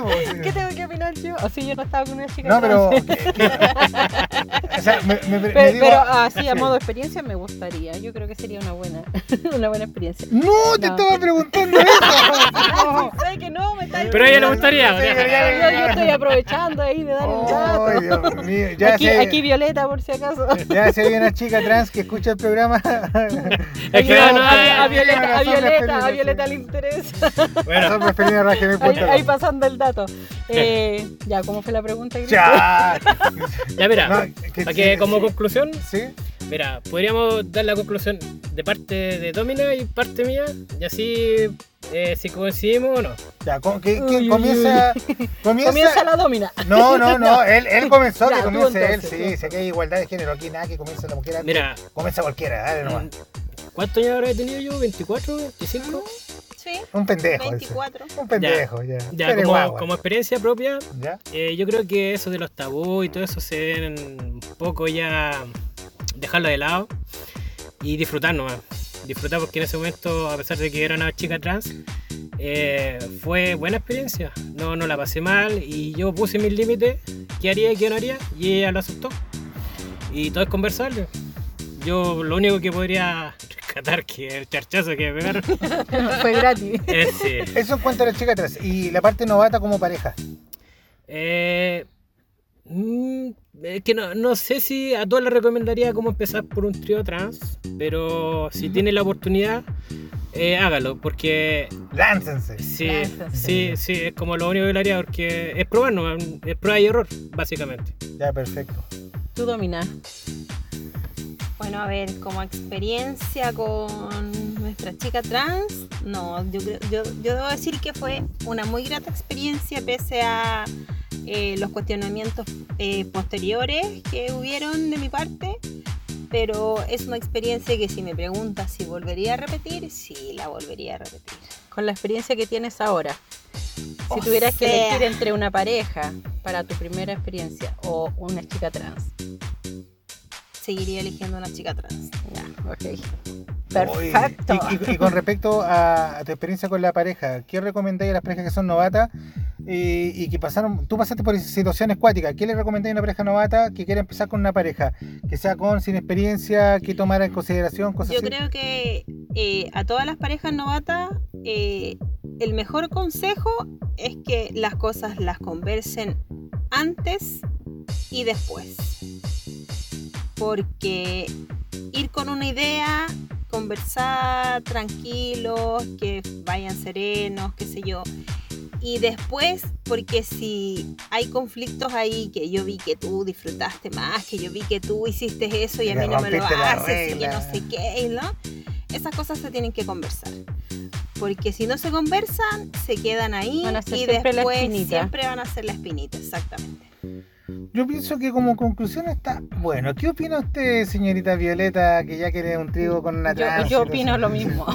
S16: pues.
S17: ¿Qué tengo que opinar yo? Así yo no estaba con una chica
S16: No, pero.
S17: trans.
S16: que- que- o sea, me, me- me
S17: Pero,
S16: digo-
S17: pero así a modo experiencia me gustaría. Yo creo que sería una buena, una buena experiencia.
S16: No, te
S17: No.
S16: estaba preguntando eso.
S17: Sé que no, me está
S21: Pero a ella le gustaría.
S17: Yo, yo estoy aprovechando ahí de dar el dato.
S16: Ay, Dios mío. Ya
S17: aquí,
S16: sé-
S17: aquí Violeta, por si acaso.
S16: Ya si hay una chica trans que escucha el programa.
S21: Es que
S17: a,
S21: no,
S17: a- a
S21: eh,
S17: Violeta, a Violeta, a Violeta le interesa.
S21: Bueno,
S17: Ahí, ahí pasando el dato. Eh, ya, ¿cómo fue la pregunta?
S16: Ya.
S21: ya mira,
S16: No, que-
S21: para que
S16: sí,
S21: como
S16: sí.
S21: conclusión,
S16: Sí.
S21: mira, podríamos dar la conclusión de parte de Domina y parte mía, y así eh, si coincidimos o no.
S16: Ya, con- que-
S17: Uy,
S16: que
S17: uy,
S16: comienza, comienza.
S17: Comienza la domina.
S16: No, no, no. Él, él comenzó,
S17: Ya,
S16: que comience él. Sí, sé que hay igualdad de género. Aquí nada que comience la mujer. antes.
S21: Mira.
S16: Comienza cualquiera, dale nomás.
S21: ¿Cuántos años habré tenido yo? ¿24? ¿25?
S5: Sí.
S16: Un pendejo. ese.
S5: 24.
S16: Un pendejo, ya.
S21: Como,
S16: guagua.
S21: como experiencia propia,
S16: Ya.
S21: eh, yo creo que eso de los tabús y todo eso se deben un poco ya dejarlo de lado y disfrutar nomás. Disfrutar porque en ese momento, a pesar de que era una chica trans, eh, fue buena experiencia. No, no la pasé mal y yo puse mis límites, qué haría y qué no haría, y ella lo aceptó. Y todo es conversable. Yo lo único que podría rescatar que el charchazo que me pegaron
S17: Fue gratis.
S21: es sí.
S16: Eso en cuanto a la chica trans. Y la parte novata como pareja.
S21: Eh, mm, es que no, no sé si a todos les recomendaría cómo empezar por un trío trans, pero si tiene la oportunidad, eh, hágalo, porque
S16: Láncense.
S21: sí,
S17: Láncense.
S21: sí, sí, es como lo único que le haría, porque es probar, ¿no? es prueba y error, básicamente.
S16: Ya, perfecto.
S17: Tú dominas.
S5: Bueno, a ver, como experiencia con nuestra chica trans, no, yo, yo, yo debo decir que fue una muy grata experiencia pese a eh, los cuestionamientos eh, posteriores que hubieron de mi parte, pero es una experiencia que si me preguntas si volvería a repetir, sí la volvería a repetir.
S17: Con la experiencia que tienes ahora, si
S5: O
S17: tuvieras que
S5: sea.
S17: elegir entre una pareja para tu primera experiencia o una chica trans.
S5: Seguiría eligiendo una chica trans.
S17: Ya, Perfecto.
S16: Y, y- y con respecto a, tu experiencia con la pareja, ¿qué recomendáis a las parejas que son novatas y, y que pasaron, tú pasaste por situaciones cuáticas, ¿qué le recomendáis a una pareja novata que quiere empezar con una pareja? Que sea con, sin experiencia, que tomara en consideración cosas
S5: Yo
S16: así.
S5: creo que eh, a todas las parejas novatas, eh, el mejor consejo es que las cosas las conversen antes y después. Porque ir con una idea, conversar tranquilos, que vayan serenos, qué sé yo. Y después, porque si hay conflictos ahí, que yo vi que tú disfrutaste más, que yo vi que tú hiciste eso y a mí no me lo haces, y que no sé qué, ¿no? Esas cosas se tienen que conversar. Porque si no se conversan, se quedan ahí
S17: Van a ser
S5: y después siempre van a ser la espinita, exactamente.
S16: Yo pienso que como conclusión está bueno. ¿Qué opina usted, señorita Violeta, que ya quiere un trigo con una
S17: Yo,
S16: trans?
S17: yo opino lo mismo.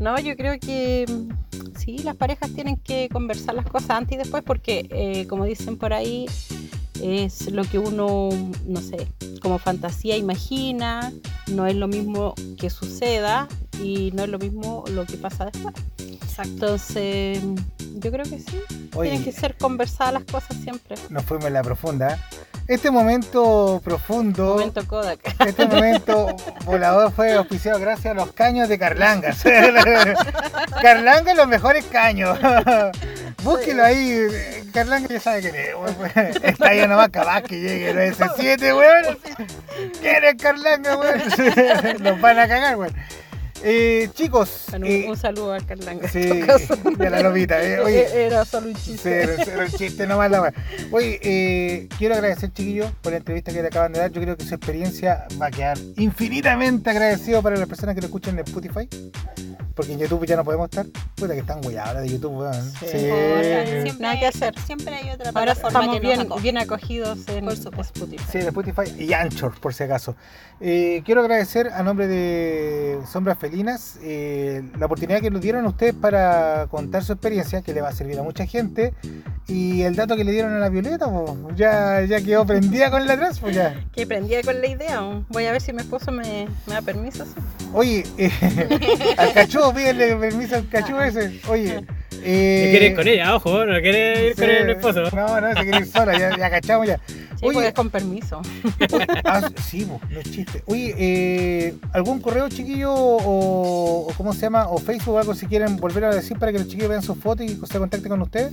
S17: No, yo creo que mm, sí, las parejas tienen que conversar las cosas antes y después porque, eh, como dicen por ahí, es lo que uno, no sé, como fantasía imagina, no es lo mismo que suceda y no es lo mismo lo que pasa después. Entonces, yo creo que sí,
S16: Oye.
S17: tienen que ser conversadas las cosas siempre.
S16: Nos fuimos en la profunda. Este momento profundo,
S17: Momento Kodak.
S16: este momento volador fue auspiciado gracias a los caños de Carlangas. Carlanga los mejores caños. Búsquelo ahí. Carlanga ya sabe quién es. Está ahí nomás capaz que llegue el S7, weón. ¿Quién es Carlanga, weón? Nos van a cagar, weón. Eh, chicos,
S17: Bueno,
S16: eh,
S17: un, un saludo a Carlanga.
S16: sí,
S17: en caso.
S16: de la lobita, eh, oye.
S17: Era solo un chiste.
S16: era, era un chiste nomás la. Oye, eh, quiero agradecer, chiquillos, por la entrevista que le acaban de dar. Yo creo que su experiencia va a quedar infinitamente agradecido para las personas que lo escuchen en Spotify. Porque en YouTube ya no podemos estar. Puta que están ahora de YouTube, weón. Sí.
S5: Siempre,
S17: Nada que hacer.
S5: siempre hay otra
S17: Ahora estamos
S5: que
S17: bien,
S5: acoge.
S17: bien acogidos en. Spotify.
S16: Sí, de Spotify y Anchor, por si acaso. Eh, quiero agradecer a nombre de Sombras Eh, la oportunidad que nos dieron ustedes para contar su experiencia, que le va a servir a mucha gente. Y el dato que le dieron a la Violeta, pues, ya, ya quedó prendida con la pues ya.
S17: Que prendía con la idea. ¿o? Voy a ver si mi esposo me, me da permiso. sí.
S16: Oye, eh, al cachudo, pídele permiso al cachudo ese. Oye, eh,
S21: ¿Qué quieres ir con ella? Ojo, no quieres ir con el esposo.
S16: No, no, se quiere ir sola, ya, ya cachamos ya.
S17: Sí, porque es con permiso.
S16: Ah, sí, no es chiste. Oye, eh, ¿algún correo chiquillo o, o cómo se llama? O Facebook o algo si quieren volver a decir para que los chiquillos vean sus fotos y se contacten con ustedes?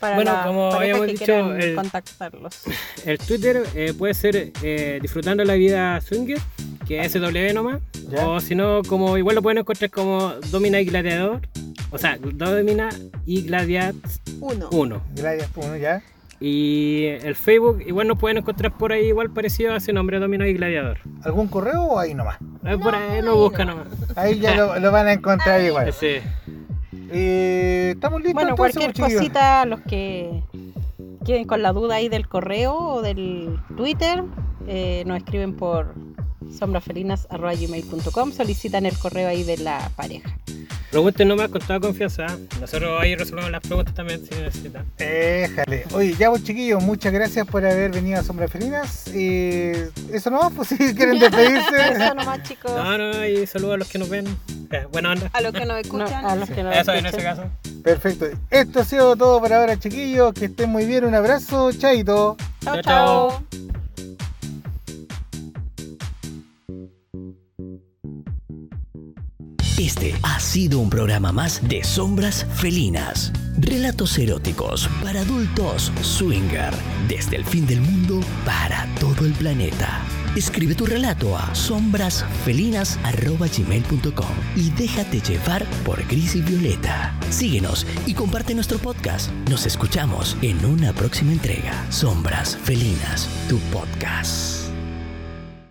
S17: Para
S21: Bueno,
S17: la
S21: como habíamos dicho, el-
S17: contactarlos.
S21: El Twitter eh, puede ser eh, disfrutando la vida swinger, que es SW nomás.
S16: Ya.
S21: O si no, como igual lo pueden encontrar como Domina y Gladiador. O sea, Domina y Gladiat
S5: Uno.
S21: 1.
S16: Gracias, uno ya.
S21: Y el Facebook igual nos pueden encontrar por ahí igual parecido a ese nombre, Domina y Gladiador.
S16: ¿Algún correo o ahí nomás?
S21: Eh, por ahí lo buscan nomás.
S16: Ahí ya lo, lo van a encontrar igual.
S21: Sí.
S16: Eh, ¿Estamos listos?
S17: Bueno,
S16: entonces,
S17: cualquier
S16: chiquillos?
S17: cosita, los que queden con la duda ahí del correo o del Twitter, eh, nos escriben por sombrafelinas.gmail.com, solicitan el correo ahí de la pareja.
S21: Pregunten nomás con toda confianza. ¿eh? Nosotros ahí resolvemos las preguntas también si necesitan.
S16: Éjale. Oye, ya vos chiquillos, muchas gracias por haber venido a Sombras Felinas. Eh, eso no, pues si quieren despedirse.
S17: Eso nomás, chicos.
S21: No, no, y saludos a los que nos ven. Eh, buena onda.
S5: A los que nos
S17: No,
S5: escuchan.
S17: a los que nos
S21: Eso en
S17: escuchan.
S21: ese caso.
S16: Perfecto. Esto ha sido todo por ahora, chiquillos. Que estén muy bien. Un abrazo. Chaito.
S21: Chao,
S17: Chao,
S21: chao.
S6: Este ha sido un programa más de Sombras Felinas. Relatos eróticos para adultos swinger. Desde el fin del mundo para todo el planeta. Escribe tu relato a sombrasfelinas.gmail.com y déjate llevar por Gris y Violeta. Síguenos y comparte nuestro podcast. Nos escuchamos en una próxima entrega. Sombras Felinas, tu podcast.